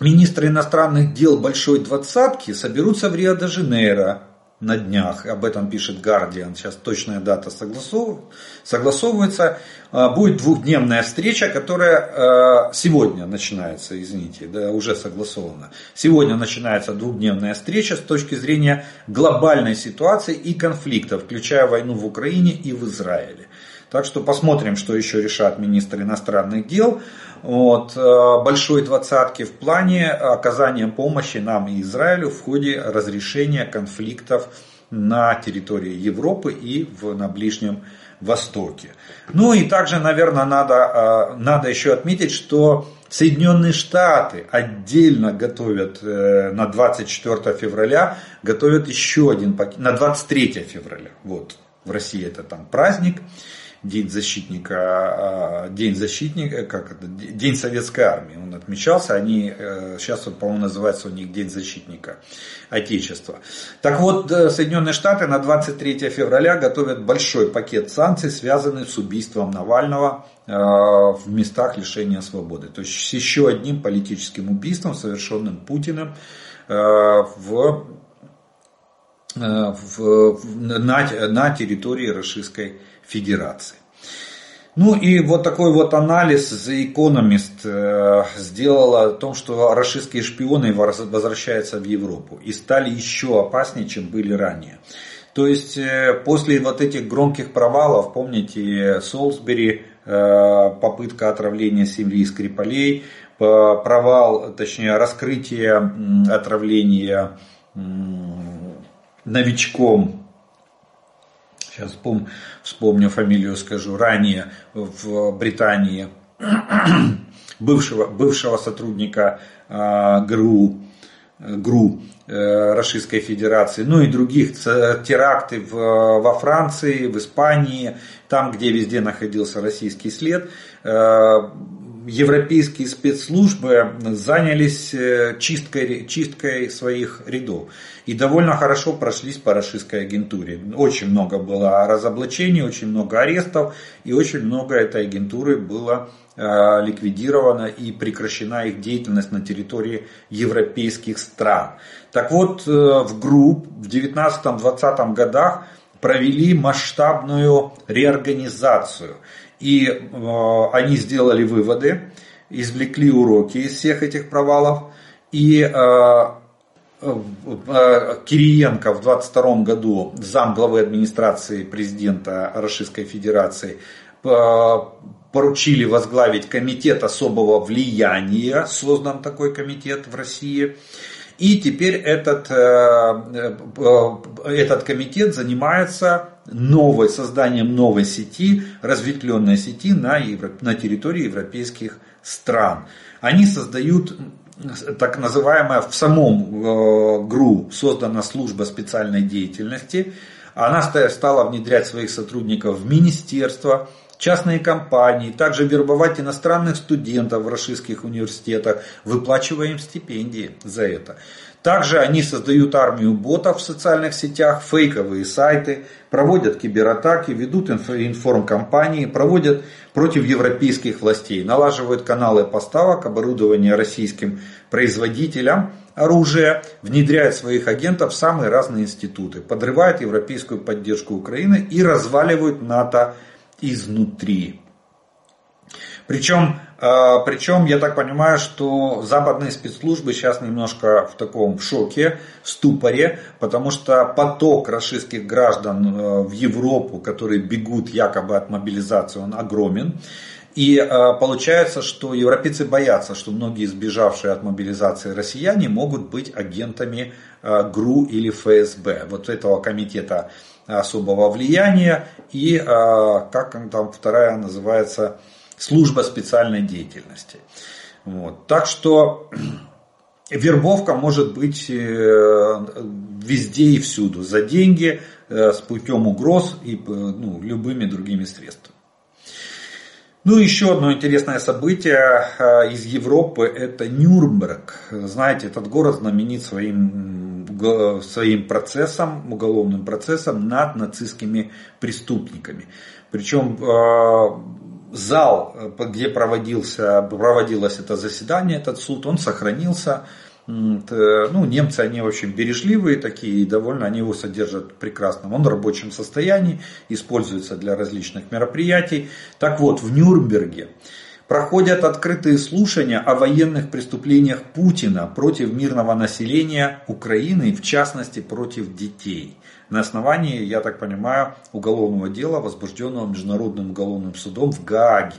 министры иностранных дел Большой Двадцатки соберутся в Рио-де-Жанейро на днях, об этом пишет Guardian, сейчас точная дата согласовывается, а, будет двухдневная встреча, которая а, сегодня начинается, извините, да, уже согласована. Сегодня начинается двухдневная встреча с точки зрения глобальной ситуации и конфликта, включая войну в Украине и в Израиле. Так что посмотрим, что еще решат министры иностранных дел вот, э, большой двадцатки в плане оказания помощи нам и Израилю в ходе разрешения конфликтов на территории Европы и в, на Ближнем Востоке. Ну и также, наверное, надо, э, надо еще отметить, что Соединенные Штаты отдельно готовят э, на 24 февраля, готовят еще один пакет, на 23 февраля. Вот, в России это там праздник. День защитника, а, День защитника, как это, День Советской Армии. Он отмечался, они, э, сейчас, он, по-моему, называется у них День защитника Отечества. Так вот, э, Соединенные Штаты на 23 февраля готовят большой пакет санкций, связанный с убийством Навального э, в местах лишения свободы. То есть с еще одним политическим убийством, совершенным Путиным в, в, на, на территории Российской Федерации. Ну и вот такой вот анализ The Economist э, сделал о том, что российские шпионы возвращаются в Европу и стали еще опаснее, чем были ранее. То есть э, после вот этих громких провалов, помните, Солсбери, э, попытка отравления семьи Скрипалей, провал, точнее раскрытие отравления новичком сейчас вспомню фамилию, скажу, ранее в Британии бывшего, бывшего сотрудника а, ГРУ, ГРУ э, Российской Федерации, ну и других теракты в, во Франции, в Испании, там, где везде находился российский след, э, европейские спецслужбы занялись э, чисткой, чисткой своих рядов. И довольно хорошо прошлись по российской агентуре. Очень много было разоблачений, очень много арестов. И очень много этой агентуры было э, ликвидировано и прекращена их деятельность на территории европейских стран. Так вот, э, в ГРУП в 19-20 годах провели масштабную реорганизацию – и э, они сделали выводы, извлекли уроки из всех этих провалов. И э, э, Кириенко в 22 году, зам главы администрации президента Российской Федерации, поручили возглавить комитет особого влияния, создан такой комитет в России. И теперь этот, этот комитет занимается новой, созданием новой сети, разветвленной сети на, Евро, на территории европейских стран. Они создают так называемая в самом э, ГРУ создана служба специальной деятельности. Она стала внедрять своих сотрудников в министерство, частные компании, также вербовать иностранных студентов в российских университетах, выплачивая им стипендии за это. Также они создают армию ботов в социальных сетях, фейковые сайты, проводят кибератаки, ведут информкомпании, проводят против европейских властей, налаживают каналы поставок оборудования российским производителям оружия, внедряют своих агентов в самые разные институты, подрывают европейскую поддержку Украины и разваливают НАТО изнутри. Причем Причем, я так понимаю, что западные спецслужбы сейчас немножко в таком шоке, в ступоре, потому что поток российских граждан э, в Европу, которые бегут якобы от мобилизации, он огромен. И э, получается, что европейцы боятся, что многие избежавшие от мобилизации россияне могут быть агентами э, ГРУ или ФСБ, вот этого комитета особого влияния и, как там вторая называется, служба специальной деятельности. Вот. Так что вербовка может быть э, везде и всюду, за деньги, э, с путем угроз и э, ну, любыми другими средствами. Ну, еще одно интересное событие из Европы – это Нюрнберг. Знаете, этот город знаменит своим, своим процессом, уголовным процессом над нацистскими преступниками. Причем зал, э, где проводился, проводилось это заседание, этот суд, он сохранился. Ну, немцы, они очень бережливые такие, и довольно они его содержат прекрасно. Он в рабочем состоянии, используется для различных мероприятий. Так вот, в Нюрнберге проходят открытые слушания о военных преступлениях Путина против мирного населения Украины, в частности против детей на основании, я так понимаю, уголовного дела, возбужденного Международным уголовным судом в Гааге.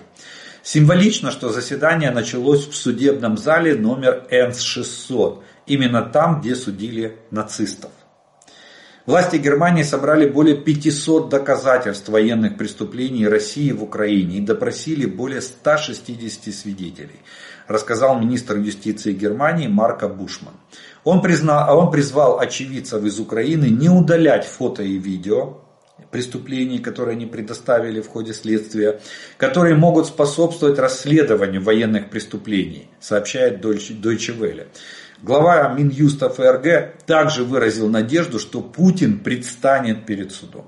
Символично, что заседание началось в судебном зале номер Энс-600, именно там, где судили нацистов. Власти Германии собрали более 500 доказательств военных преступлений России в Украине и допросили более 160 свидетелей, рассказал министр юстиции Германии Марко Бушман. Он, признал, он призвал очевидцев из Украины не удалять фото и видео преступлений, которые они предоставили в ходе следствия, которые могут способствовать расследованию военных преступлений, сообщает Deutsche Welle. Глава Минюста ФРГ также выразил надежду, что Путин предстанет перед судом.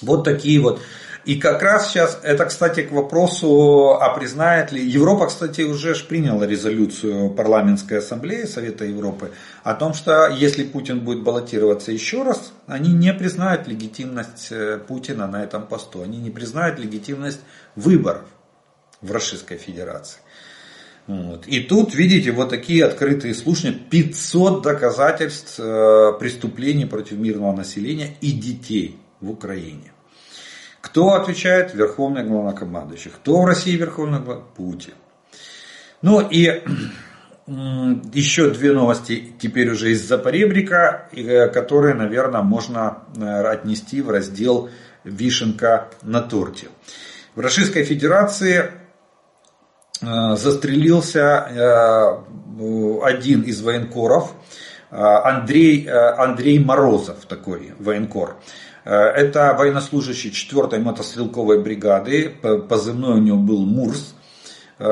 Вот такие вот и как раз сейчас, это, кстати, к вопросу, а признает ли... Европа, кстати, уже ж приняла резолюцию парламентской ассамблеи Совета Европы о том, что если Путин будет баллотироваться еще раз, они не признают легитимность э, Путина на этом посту. Они не признают легитимность выборов в Российской Федерации. Вот. И тут, видите, вот такие открытые слушания, 500 доказательств э, преступлений против мирного населения и детей в Украине. Кто отвечает? Верховный главнокомандующий. Кто в России верховный главнокомандующий? Путин. Ну и еще две новости теперь уже из Запоребрика, э, которые, наверное, можно э, отнести в раздел «Вишенка на торте». В Российской Федерации э, застрелился один из военкоров, Андрей, Андрей Морозов, такой военкор. Э, это военнослужащий 4-й мотострелковой бригады, позывной у него был Мурс э,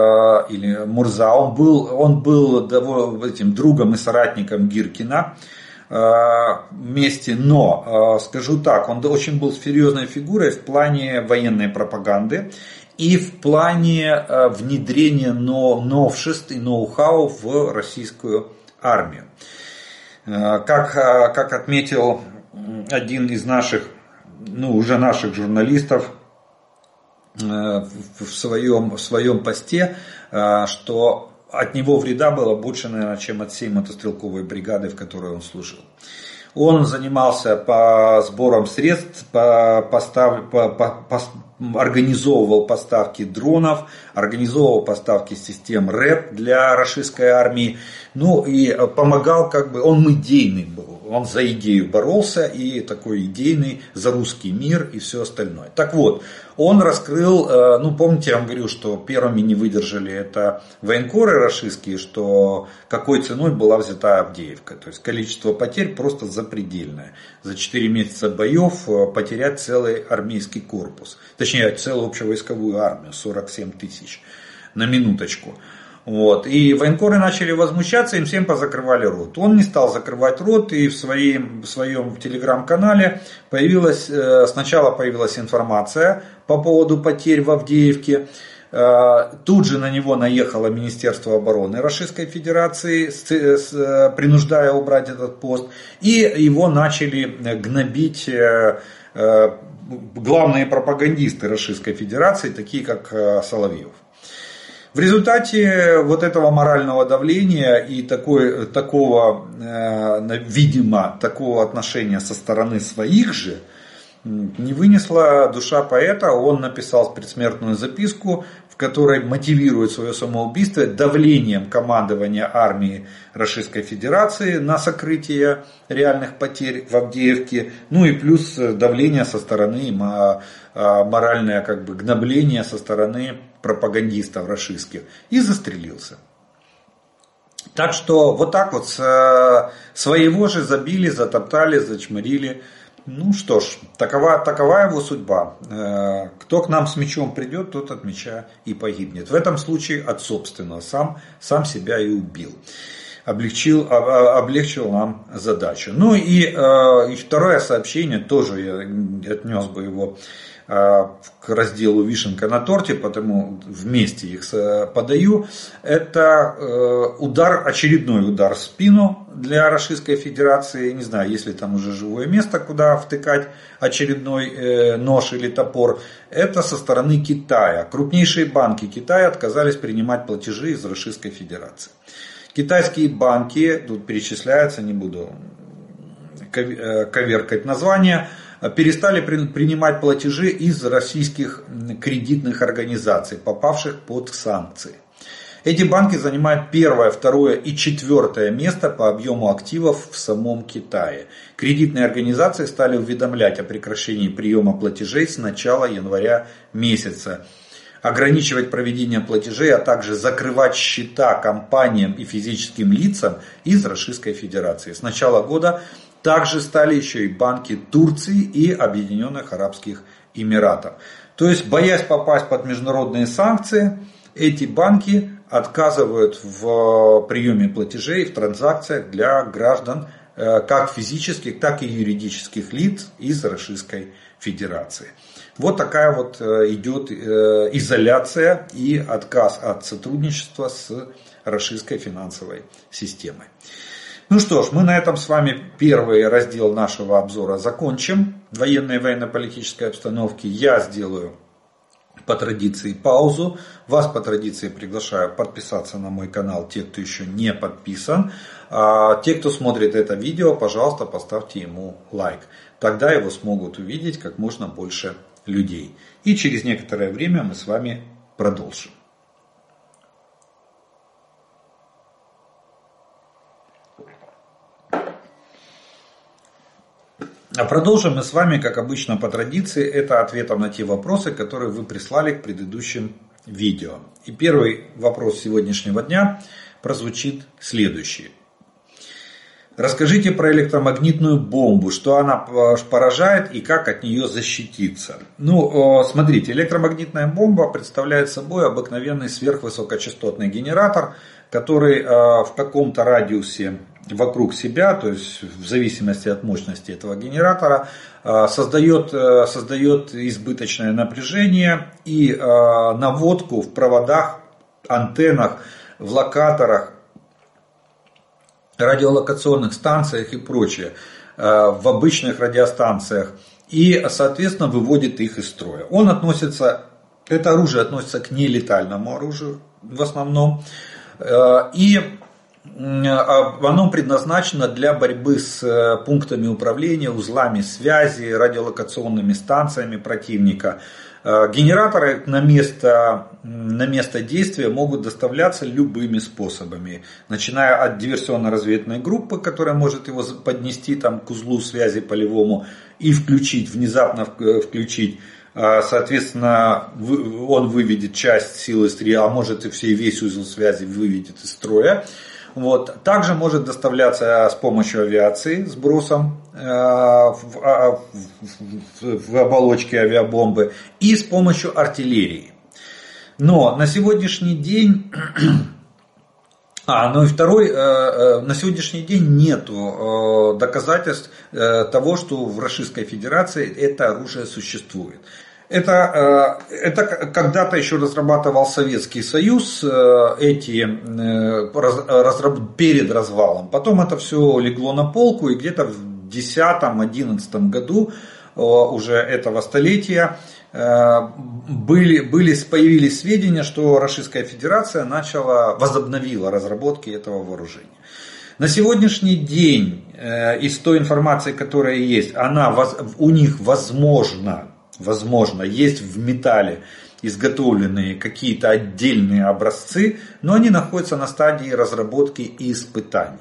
или Мурза. Он был, он был этим другом и соратником Гиркина э, вместе, но скажу так, он очень был серьезной фигурой в плане военной пропаганды и в плане внедрения новшеств и ноу-хау в российскую армию. Как, как отметил один из наших, ну уже наших журналистов э, в своем, в своем посте, э, что от него вреда было больше, наверное, чем от всей мотострелковой бригады, в которой он служил. Он занимался по сборам средств, по, постав, по, по, по, организовывал поставки дронов, организовывал поставки систем РЭП для российской армии, ну и помогал, как бы, он идейный был, он за идею боролся и такой идейный за русский мир и все остальное. Так вот, он раскрыл, э, ну помните, я вам говорю, что первыми не выдержали это военкоры российские, что какой ценой была взята Авдеевка. То есть количество потерь просто запредельное. За 4 месяца боев э, потерять целый армейский корпус. Точнее, целую общевойсковую армию, 47 тысяч на минуточку. Вот. И военкоры начали возмущаться, им всем позакрывали рот. Он не стал закрывать рот, и в, своем, в своем телеграм-канале появилась, э, сначала появилась информация по поводу потерь в Авдеевке. Э, тут же на него наехало Министерство обороны Российской Федерации, э, принуждая убрать этот пост. И его начали гнобить главные пропагандисты Российской Федерации, такие как Соловьев. В результате вот этого морального давления и такой, такого, э, видимо, такого отношения со стороны своих же, не вынесла душа поэта, он написал предсмертную записку, в которой мотивирует свое самоубийство давлением командования армии Российской Федерации на сокрытие реальных потерь в Авдеевке, ну и плюс давление со стороны, а, моральное как бы гнобление со стороны пропагандистов рашистских и застрелился. Так что вот так вот своего же забили, затоптали, зачморили. Ну что ж, такова, такова его судьба. Э, кто к нам с мечом придет, тот от меча и погибнет. В этом случае от собственного. Сам, сам себя и убил. Облегчил, облегчил нам задачу. Ну и, э, и второе сообщение, тоже я отнес бы его Э, к разделу «Вишенка на торте», потому вместе их подаю. Это э, удар, очередной удар в спину для Российской Федерации. Не знаю, есть ли там уже живое место, куда втыкать очередной э, нож или топор. Это со стороны Китая. Крупнейшие банки Китая отказались принимать платежи из Российской Федерации. Китайские банки, тут перечисляются, не буду коверкать названия, перестали принимать платежи из российских кредитных организаций, попавших под санкции. Эти банки занимают первое, второе и четвертое место по объему активов в самом Китае. Кредитные организации стали уведомлять о прекращении приема платежей с начала января месяца ограничивать проведение платежей, а также закрывать счета компаниям и физическим лицам из Российской Федерации. С начала года также стали еще и банки Турции и Объединенных Арабских Эмиратов. То есть, боясь попасть под международные санкции, эти банки отказывают в приеме платежей, в транзакциях для граждан э, как физических, так и юридических лиц из Российской Федерации. Вот такая вот э, идет э, изоляция и отказ от сотрудничества с российской финансовой системой. Ну что ж, мы на этом с вами первый раздел нашего обзора закончим. Военной и военно-политической обстановки я сделаю по традиции паузу. Вас по традиции приглашаю подписаться на мой канал, те, кто еще не подписан. А те, кто смотрит это видео, пожалуйста, поставьте ему лайк. Тогда его смогут увидеть как можно больше людей. И через некоторое время мы с вами продолжим. Продолжим мы с вами, как обычно по традиции, это ответом на те вопросы, которые вы прислали к предыдущим видео. И первый вопрос сегодняшнего дня прозвучит следующий. Расскажите про электромагнитную бомбу, что она поражает и как от нее защититься. Ну, смотрите, электромагнитная бомба представляет собой обыкновенный сверхвысокочастотный генератор, который э, в каком-то радиусе вокруг себя, то есть в зависимости от мощности этого генератора, э, создает, э, создает избыточное напряжение и наводку в проводах, антеннах, в локаторах, радиолокационных станциях и прочее, в обычных радиостанциях и, соответственно, выводит их из строя. Он относится, это оружие относится к нелетальному оружию в основном. Э, и оно предназначено для борьбы с э, пунктами управления, узлами связи, радиолокационными станциями противника. Э, генераторы на место, на место действия могут доставляться любыми способами, начиная от диверсионно-разведной группы, которая может его поднести там, к узлу связи полевому и включить, внезапно включить а, соответственно, он выведет часть силы стрела, а может и все, весь узел связи выведет из строя. Вот. Также может доставляться с помощью авиации, сбросом э, в, а, в, в оболочке авиабомбы и с помощью артиллерии. Но на сегодняшний день а, ну и второй, э, э, на сегодняшний день нету доказательств того, что в Российской Федерации это оружие существует. Это, э, это когда-то еще разрабатывал Советский Союз э, эти э, перед развалом. Потом это все легло на полку и где-то в 2010-2011 году уже этого столетия были, были, появились сведения, что Российская Федерация начала, возобновила разработки этого вооружения. На сегодняшний день из той информации, которая есть, она, у них возможно, возможно, есть в металле изготовленные какие-то отдельные образцы, но они находятся на стадии разработки и испытаний.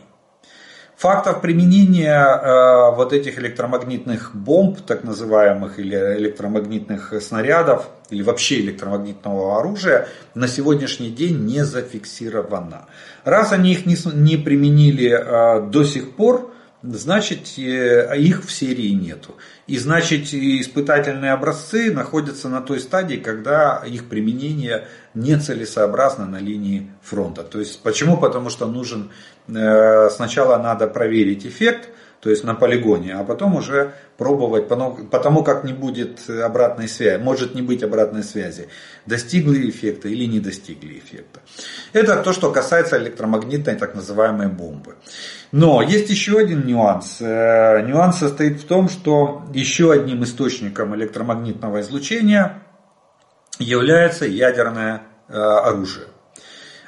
Фактов применения э, вот этих электромагнитных бомб, так называемых, или электромагнитных снарядов, или вообще электромагнитного оружия на сегодняшний день не зафиксировано. Раз они их не, не применили э, до сих пор, значит э, их в серии нету. И значит испытательные образцы находятся на той стадии, когда их применение нецелесообразно на линии фронта. То есть почему? Потому что нужен э, сначала надо проверить эффект, то есть на полигоне, а потом уже пробовать, потому как не будет обратной связи, может не быть обратной связи, достигли эффекта или не достигли эффекта. Это то, что касается электромагнитной так называемой бомбы. Но есть еще один нюанс. Э, нюанс состоит в том, что еще одним источником электромагнитного излучения является ядерное э, оружие.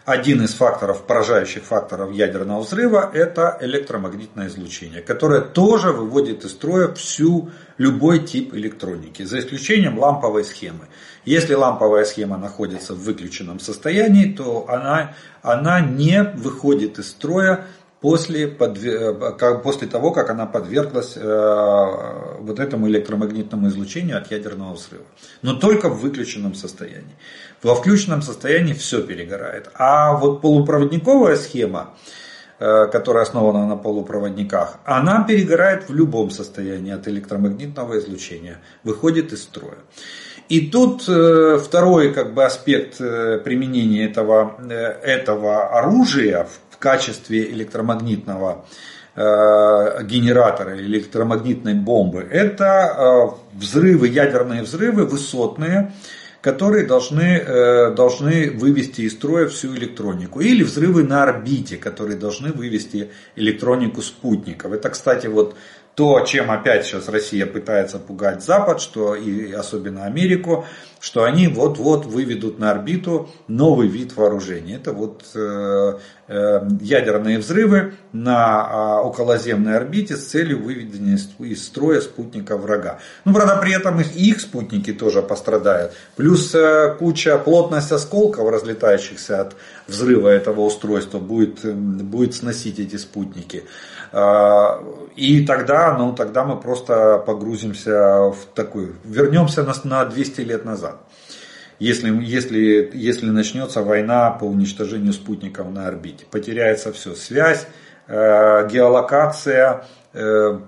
Один из факторов, поражающих факторов ядерного взрыва, это электромагнитное излучение, которое тоже выводит из строя всю любой тип электроники, за исключением ламповой схемы. Если ламповая схема находится в выключенном состоянии, то она, она не выходит из строя после, после того, как она подверглась э, вот этому электромагнитному излучению от ядерного взрыва. Но только в выключенном состоянии. Во включенном состоянии все перегорает. А вот полупроводниковая схема, э, которая основана на полупроводниках, она перегорает в любом состоянии от электромагнитного излучения, выходит из строя. И тут э, второй как бы, аспект применения этого, этого оружия в качестве электромагнитного э, генератора электромагнитной бомбы, это э, взрывы, ядерные взрывы высотные, которые должны, э, должны вывести из строя всю электронику. Или взрывы на орбите, которые должны вывести электронику спутников. Это, кстати, вот то, чем опять сейчас Россия пытается пугать Запад, что и особенно Америку, что они вот-вот выведут на орбиту новый вид вооружения. Это вот э, э, ядерные взрывы на э, околоземной орбите с целью выведения из, строя спутника врага. Ну, правда, при этом их, их спутники тоже пострадают. Плюс э, куча, плотность осколков, разлетающихся от взрыва этого устройства, будет, э, будет сносить эти спутники. А, и тогда, ну, тогда мы просто погрузимся в такой, вернемся на, на 200 лет назад. Если, если, если начнется война по уничтожению спутников на орбите, потеряется все, связь, э, геолокация, э,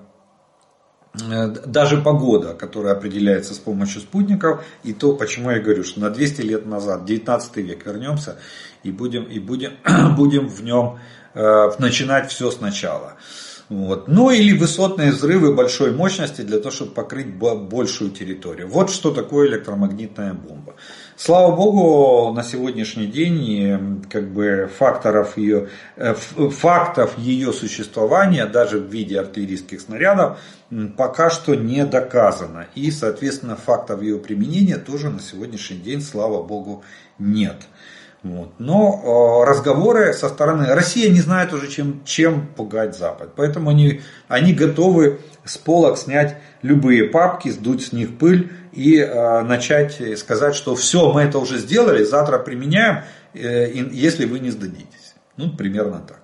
э, даже погода, которая определяется с помощью спутников, и то, почему я говорю, что на 200 лет назад, 19 век вернемся и будем, и будем, будем в нем Э, начинать все сначала. Вот. Ну или высотные взрывы большой мощности для того, чтобы покрыть большую территорию. Вот что такое электромагнитная бомба. Слава богу, на сегодняшний день как бы факторов ее, э, фактов ее существования, даже в виде артиллерийских снарядов, пока что не доказано. И, соответственно, фактов ее применения тоже на сегодняшний день, слава богу, нет. Вот. Но э, разговоры со стороны Россия не знает уже, чем, чем пугать Запад. Поэтому они, они готовы с полок снять любые папки, сдуть с них пыль и э, начать сказать, что все, мы это уже сделали, завтра применяем, э, если вы не сдадитесь. Ну, примерно так.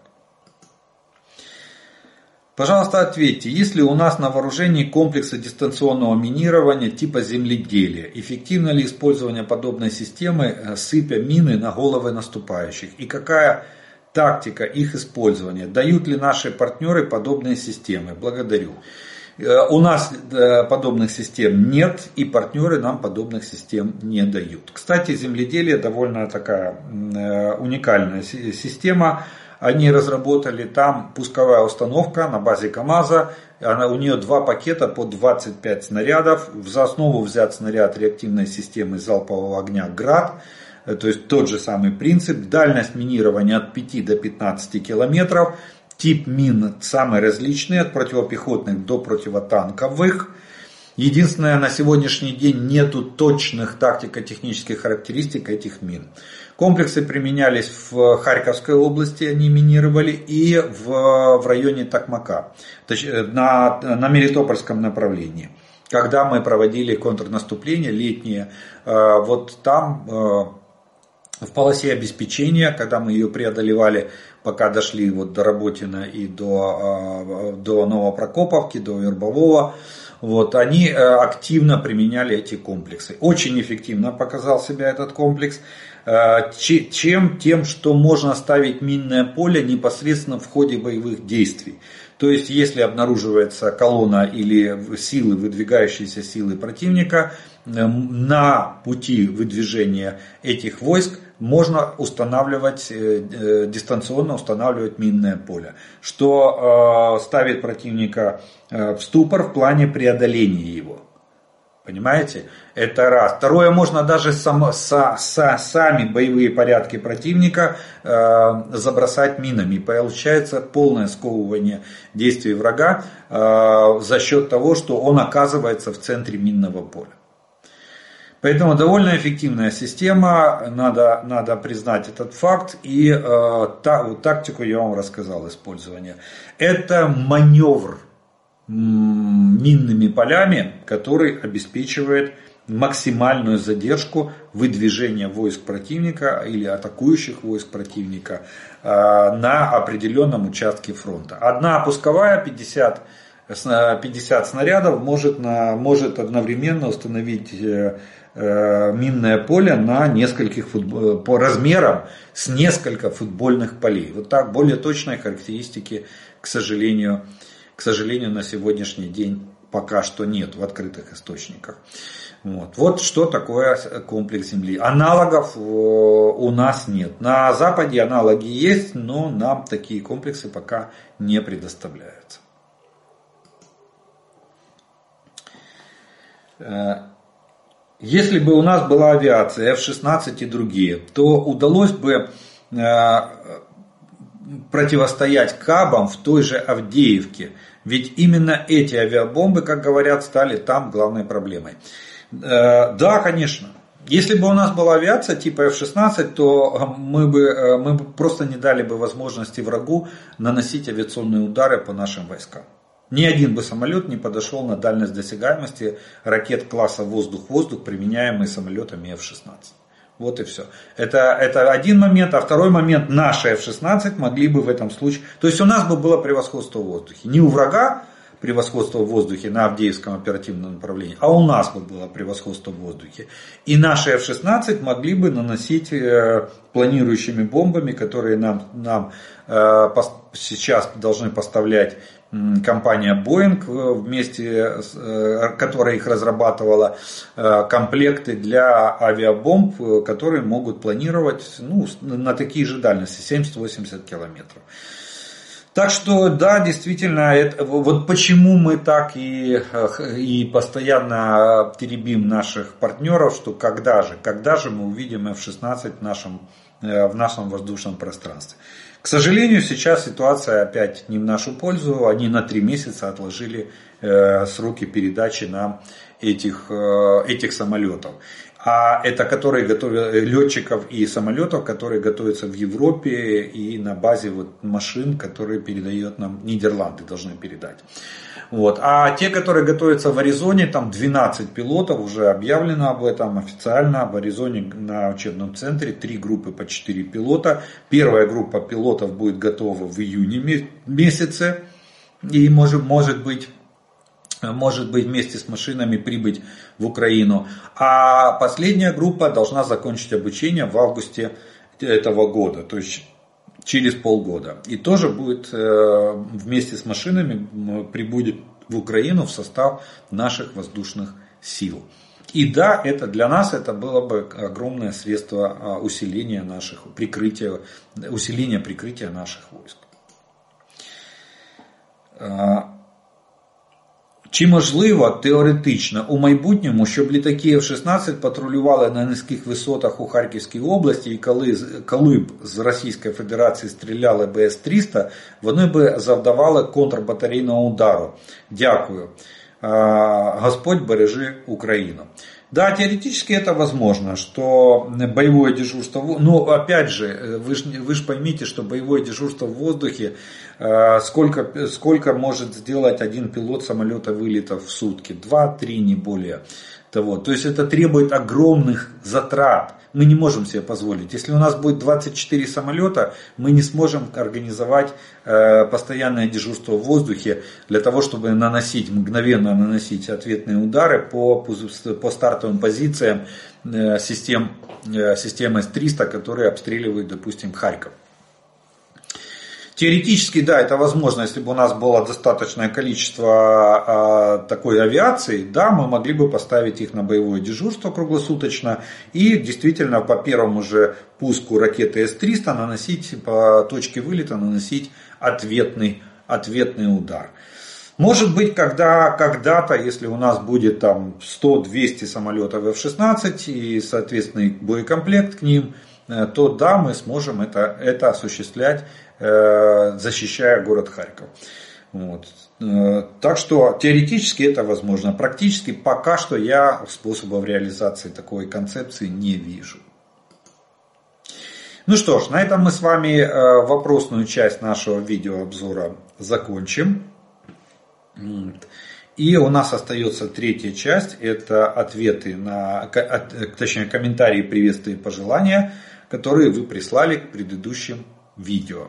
Пожалуйста, ответьте, есть ли у нас на вооружении комплексы дистанционного минирования типа земледелия? Эффективно ли использование подобной системы, э, сыпя мины на головы наступающих? И какая тактика их использования? Дают ли наши партнеры подобные системы? Благодарю. Э, у нас э, подобных систем нет, и партнеры нам подобных систем не дают. Кстати, земледелие довольно такая уникальная система они разработали там пусковая установка на базе КАМАЗа. Она, у нее два пакета по 25 снарядов. За основу взят снаряд реактивной системы залпового огня «Град». То есть тот же самый принцип. Дальность минирования от 5 до 15 километров. Тип мин самый различный, от противопехотных до противотанковых. Единственное, на сегодняшний день нету точных тактико-технических характеристик этих мин. Комплексы применялись в Харьковской области, они минировали, и в, в районе Токмака, на, на Мелитопольском направлении. Когда мы проводили контрнаступление летнее, э, вот там э, в полосе обеспечения, когда мы ее преодолевали, пока дошли вот до Работина и до, э, до Новопрокоповки, до Вербового, вот, они активно применяли эти комплексы. Очень эффективно показал себя этот комплекс. Э, чем тем, что можно ставить минное поле непосредственно в ходе боевых действий. То есть, если обнаруживается колонна или силы, выдвигающиеся силы противника, э, на пути выдвижения этих войск можно устанавливать, э, дистанционно устанавливать минное поле, что ставит противника в ступор в плане преодоления его. Понимаете? Это раз. Второе, можно даже сам, са, са, сами боевые порядки противника э, забросать минами. Получается полное сковывание действий врага э, за счет того, что он оказывается в центре минного поля. Поэтому довольно эффективная система, надо, надо признать этот факт. И э, та, тактику я вам рассказал использования. Это маневр минными полями, который обеспечивает максимальную задержку выдвижения войск противника или атакующих войск противника э, на определенном участке фронта. Одна пусковая 50, 50 снарядов может, на, может одновременно установить э, э, минное поле на нескольких футбол, по размерам с несколько футбольных полей. Вот так более точной характеристики, к сожалению, к сожалению, на сегодняшний день пока что нет в открытых источниках. Вот. вот что такое комплекс Земли. Аналогов э, у нас нет. На Западе аналоги есть, но нам такие комплексы пока не предоставляются. Э, если бы у нас была авиация F-16 и другие, то удалось бы э, противостоять кабам в той же Авдеевке. Ведь именно эти авиабомбы, как говорят, стали там главной проблемой. Э, да, конечно. Если бы у нас была авиация типа F-16, то мы бы, э, мы бы просто не дали бы возможности врагу наносить авиационные удары по нашим войскам. Ни один бы самолет не подошел на дальность досягаемости ракет класса воздух-воздух, применяемые самолетами F-16. Вот и все. Это, это один момент. А второй момент, наши F-16 могли бы в этом случае... То есть у нас бы было превосходство в воздухе. Не у врага превосходство в воздухе на Авдеевском оперативном направлении, а у нас бы было превосходство в воздухе. И наши F-16 могли бы наносить э, планирующими бомбами, которые нам, нам э, сейчас должны поставлять компания Boeing э, вместе, э, которая их разрабатывала, э, комплекты для авиабомб, которые могут планировать ну, на такие же дальности, 70-80 километров. Так что да, действительно, это, вот почему мы так и, и постоянно теребим наших партнеров, что когда же, когда же мы увидим F-16 в нашем, в нашем воздушном пространстве. К сожалению, сейчас ситуация опять не в нашу пользу. Они на три месяца отложили э, сроки передачи нам этих, э, этих самолетов. А это которые готовят э, летчиков и самолетов, которые готовятся в Европе и на базе вот машин, которые передает нам Нидерланды должны передать. Вот. А те, которые готовятся в Аризоне, там 12 пилотов, уже объявлено об этом официально. В Аризоне на учебном центре три группы по 4 пилота. Первая группа пилотов будет готова в июне месяце. И может, может быть может быть вместе с машинами прибыть в Украину. А последняя группа должна закончить обучение в августе этого года. То есть через полгода. И тоже будет э, вместе с машинами прибудет в Украину в состав наших воздушных сил. И да, это для нас это было бы огромное средство а, усиления наших прикрытия, усиления прикрытия наших войск. А, Чи можливо теоретично у майбутньому, щоб літаки F-16 патрулювали на низьких висотах у Харківській області, і коли коли б з Російської Федерації стріляли БС-300, вони б завдавали контрбатарейного удару? Дякую. Господь бережи Украину. Да, теоретически это возможно, что боевое дежурство, ну опять же, вы же вы ж поймите, что боевое дежурство в воздухе, сколько, сколько может сделать один пилот самолета вылетов в сутки? Два-три, не более того. То есть это требует огромных затрат. Мы не можем себе позволить. Если у нас будет 24 самолета, мы не сможем организовать э, постоянное дежурство в воздухе для того, чтобы наносить, мгновенно наносить ответные удары по, по стартовым позициям э, систем, э, системы С-300, которые обстреливают, допустим, Харьков. Теоретически, да, это возможно, если бы у нас было достаточное количество э, такой авиации, да, мы могли бы поставить их на боевое дежурство круглосуточно и действительно по первому же пуску ракеты С-300 наносить, по точке вылета наносить ответный, ответный удар. Может быть, когда, когда-то, если у нас будет там 100-200 самолетов F-16 и соответственный боекомплект к ним, э, то да, мы сможем это, это осуществлять защищая город Харьков. Вот. Э, так что теоретически это возможно. Практически пока что я способов реализации такой концепции не вижу. Ну что ж, на этом мы с вами э, вопросную часть нашего видеообзора закончим. И у нас остается третья часть, это ответы на, точнее комментарии, приветствия и пожелания, которые вы прислали к предыдущим видео.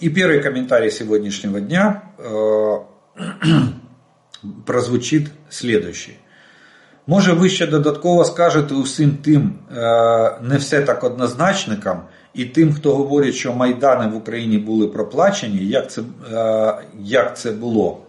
И первый комментарий сегодняшнего дня э, прозвучит следующий. Може, ви ще додатково скажете усім тим, е, не все так однозначникам, і тим, хто говорить, що майдани в Україні були проплачені, як це, е, як це було.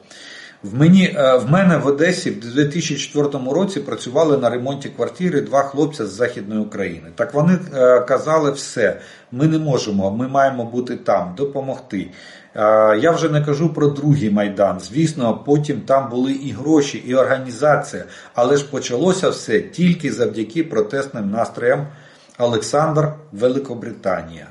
В мені, е, в мене в Одесі в 2004 році працювали на ремонті квартири два хлопця з Західної України. Так вони е, казали все, ми не можемо, ми маємо бути там, допомогти. Е, я вже не кажу про другий майдан. Звісно, потім там були і гроші, і організація, але ж почалося все тільки завдяки протестним настроям Олександр Великобританія.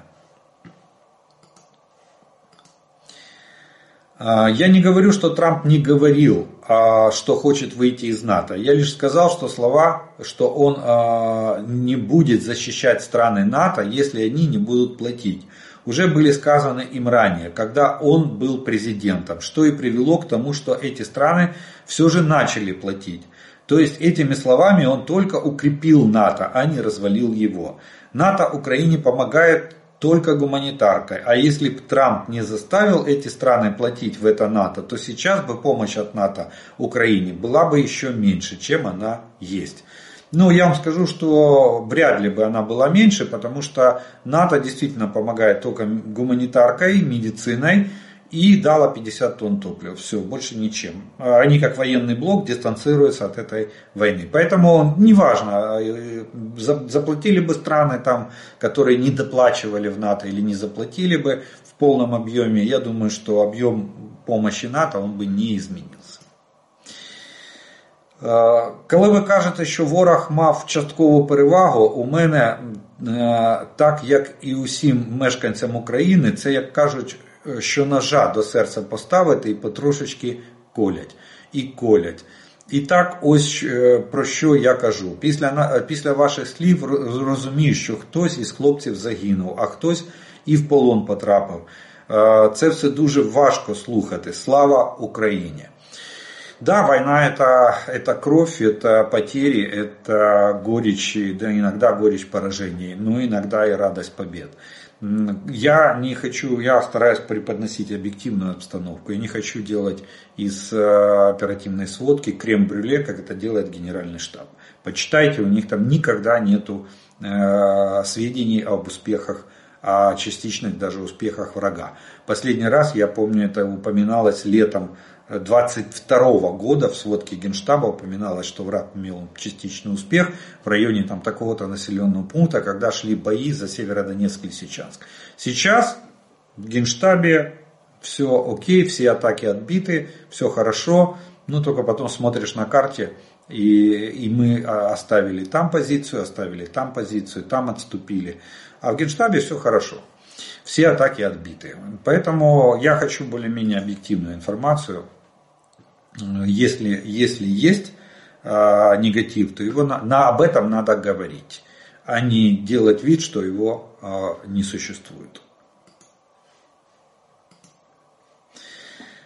Я не говорю, что Трамп не говорил, а, что хочет выйти из НАТО. Я лишь сказал, что слова, что он а, не будет защищать страны НАТО, если они не будут платить, уже были сказаны им ранее, когда он был президентом, что и привело к тому, что эти страны все же начали платить. То есть этими словами он только укрепил НАТО, а не развалил его. НАТО Украине помогает только гуманитаркой. А если бы Трамп не заставил эти страны платить в это НАТО, то сейчас бы помощь от НАТО Украине была бы еще меньше, чем она есть. Ну, я вам скажу, что вряд ли бы она была меньше, потому что НАТО действительно помогает только гуманитаркой, медициной, и дала 50 тонн топлива. Все, больше ничем. Они как военный блок дистанцируются от этой войны. Поэтому неважно, э, заплатили бы страны, там, которые не доплачивали в НАТО или не заплатили бы в полном объеме, я думаю, что объем помощи НАТО он бы не изменился. Коли ви кажете, що ворог мав часткову перевагу, у мене, так як і усім мешканцям України, це як кажуть, що ножа до серця поставити і потрошечки колять. І колять. І так, ось е, про що я кажу. Після після ваших слів розумію, що хтось із хлопців загинув, а хтось і в полон потрапив. Е, це все дуже важко слухати. Слава Україні! Да, война это, это кровь, это потери, это горечь, да иногда горечь поражений, но иногда и радость побед. Я не хочу, я стараюсь преподносить объективную обстановку. Я не хочу делать из э, оперативной сводки крем-брюле, как это делает генеральный штаб. Почитайте, у них там никогда нету э, сведений об успехах, о частичных даже успехах врага. Последний раз, я помню, это упоминалось летом 22 года в сводке Генштаба упоминалось, что враг имел частичный успех в районе там, такого-то населенного пункта, когда шли бои за Северодонецк и Лисичанск. Сейчас в Генштабе все окей, все атаки отбиты, все хорошо, но только потом смотришь на карте, и, и мы оставили там позицию, оставили там позицию, там отступили. А в Генштабе все хорошо. Все атаки отбиты. Поэтому я хочу более-менее объективную информацию если, если есть э, негатив, то его на, на, об этом надо говорить, а не делать вид, что его э, не существует.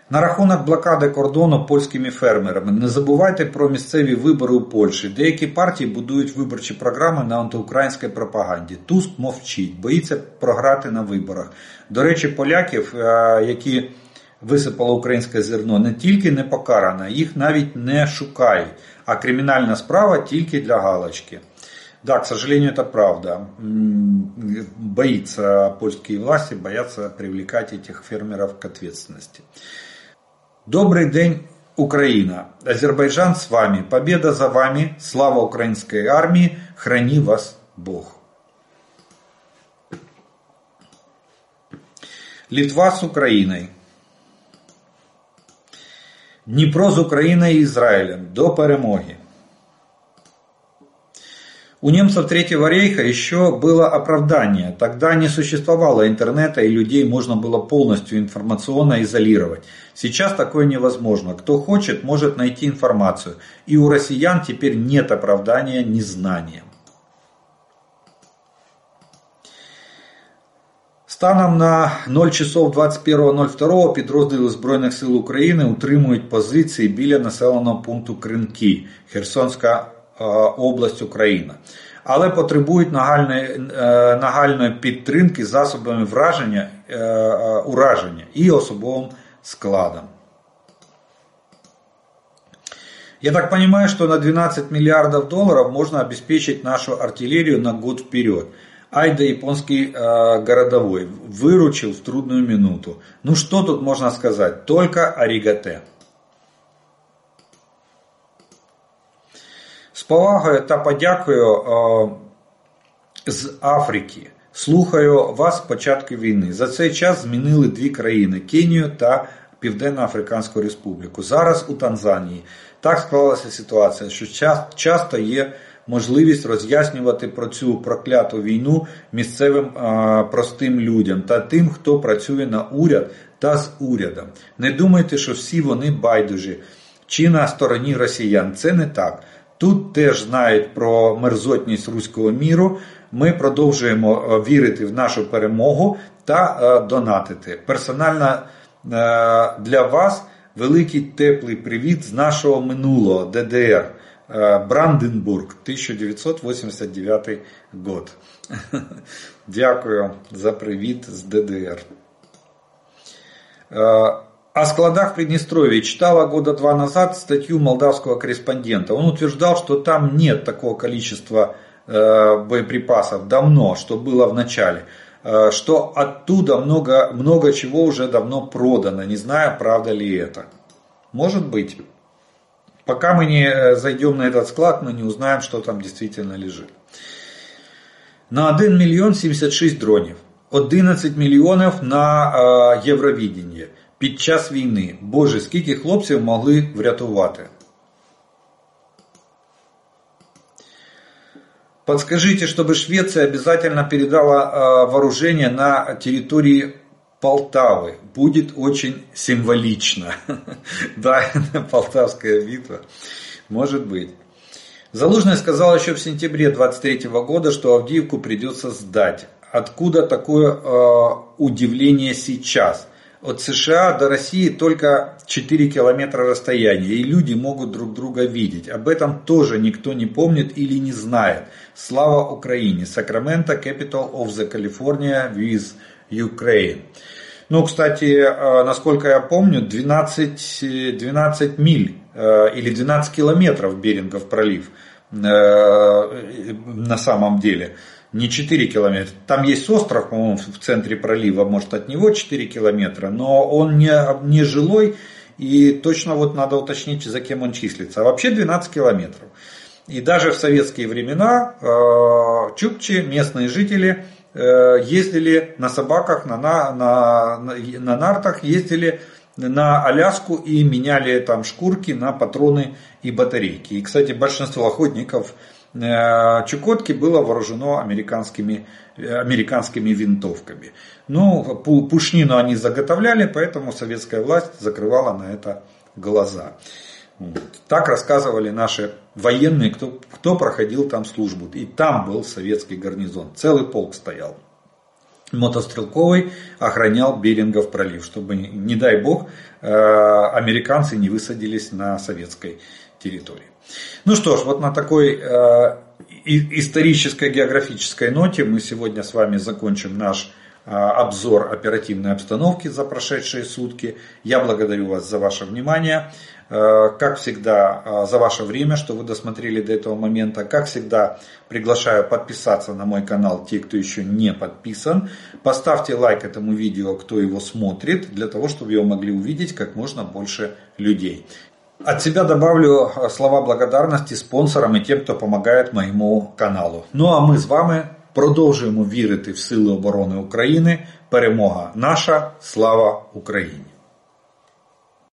На рахунок блокади кордону польськими фермерами. Не забувайте про місцеві вибори у Польщі. Деякі партії будують виборчі програми на антиукраїнській пропаганді. Туск мовчить, боїться програти на виборах. До речі, поляків, які висипало українське зерно, не тільки не покарано, їх навіть не шукають, а кримінальна справа тільки для галочки. Да, к сожалению, это правда. Боится польские власти, боятся привлекать этих фермеров к ответственности. Добрый день, Украина. Азербайджан с вами. Победа за вами. Слава украинской армии. Храни вас Бог. Литва с Украиной. Дніпро з Україною і Ізраїлем до перемоги. У немцев Третьего рейха еще было оправдание. Тогда не существовало интернета и людей можно было полностью информационно изолировать. Сейчас такое невозможно. Кто хочет, может найти информацию. И у россиян теперь нет оправдания незнанием. Станом на 0 часов 21.02 підрозділи Збройних сил України утримують позиції біля населеного пункту Кринки, Херсонська Е, область Україна. Але потребують нагальної е, нагальної підтримки засобами враження, е, ураження і особовим складом. Я так понимаю, что на 12 миллиардов долларов можно обеспечить нашу артиллерию на год вперед. Айда японский э, городовой выручил в трудную минуту. Ну что тут можно сказать? Только аригате. З повагою та подякою з Африки. Слухаю вас з початку війни. За цей час змінили дві країни Кенію та Південно-Африканську Республіку. Зараз у Танзанії. Так склалася ситуація, що часто є можливість роз'яснювати про цю прокляту війну місцевим простим людям та тим, хто працює на уряд та з урядом. Не думайте, що всі вони байдужі чи на стороні росіян. Це не так. Тут теж знають про мерзотність руського міру. Ми продовжуємо е, вірити в нашу перемогу та е, донатити. Персонально е, для вас великий теплий привіт з нашого минулого ДДР. Бранденбург, 1989 год. Дякую за привіт з ДДР. О складах Приднестровья читала года два назад статью молдавского корреспондента. Он утверждал, что там нет такого количества э, боеприпасов давно, что было в начале. Э, что оттуда много, много чего уже давно продано, не знаю, правда ли это. Может быть. Пока мы не э, зайдем на этот склад, мы не узнаем, что там действительно лежит. На 1 миллион 76 дронів. 11 миллионов на Євровідіння під час війни. Боже, скільки хлопців могли врятувати. Подскажите, чтобы Швеция обязательно передала вооружение на территории Полтавы. Будет очень символично. Да, Полтавская битва. Может быть. Залужный сказал еще в сентябре 23 года, что Авдеевку придется сдать. Откуда такое э, удивление сейчас? от США до России только 4 километра расстояния, и люди могут друг друга видеть. Об этом тоже никто не помнит или не знает. Слава Украине! Сакраменто, capital of the California with Ukraine. Ну, кстати, э, насколько я помню, 12, 12 миль э, или 12 километров Берингов пролив э, на самом деле не 4 километра. Там есть остров, по-моему, в центре пролива, может от него 4 километра, но он не, не жилой, и точно вот надо уточнить, за кем он числится. А вообще 12 километров. И даже в советские времена э, чукчи, местные жители, э, ездили на собаках, на, на, на, на нартах, ездили на Аляску и меняли там шкурки на патроны и батарейки. И, кстати, большинство охотников Э, Чукотки было вооружено американскими, американскими винтовками. Ну, пушнину они заготовляли, поэтому советская власть закрывала на это глаза. Так рассказывали наши военные, кто, кто проходил там службу. И там был советский гарнизон. Целый полк стоял. Мотострелковый охранял Берингов пролив, чтобы, не дай бог, э, американцы не высадились на советской территории. Ну что ж, вот на такой э, исторической географической ноте мы сегодня с вами закончим наш э, обзор оперативной обстановки за прошедшие сутки. Я благодарю вас за ваше внимание. Э, как всегда, э, за ваше время, что вы досмотрели до этого момента. Как всегда, приглашаю подписаться на мой канал те, кто еще не подписан. Поставьте лайк этому видео, кто его смотрит, для того, чтобы его могли увидеть как можно больше людей. От себя добавлю э, слова благодарности спонсорам и тем, кто помогает моему каналу. Ну а ми з вами продовжуємо вірити в Сили оборони України. Перемога наша, слава Україні!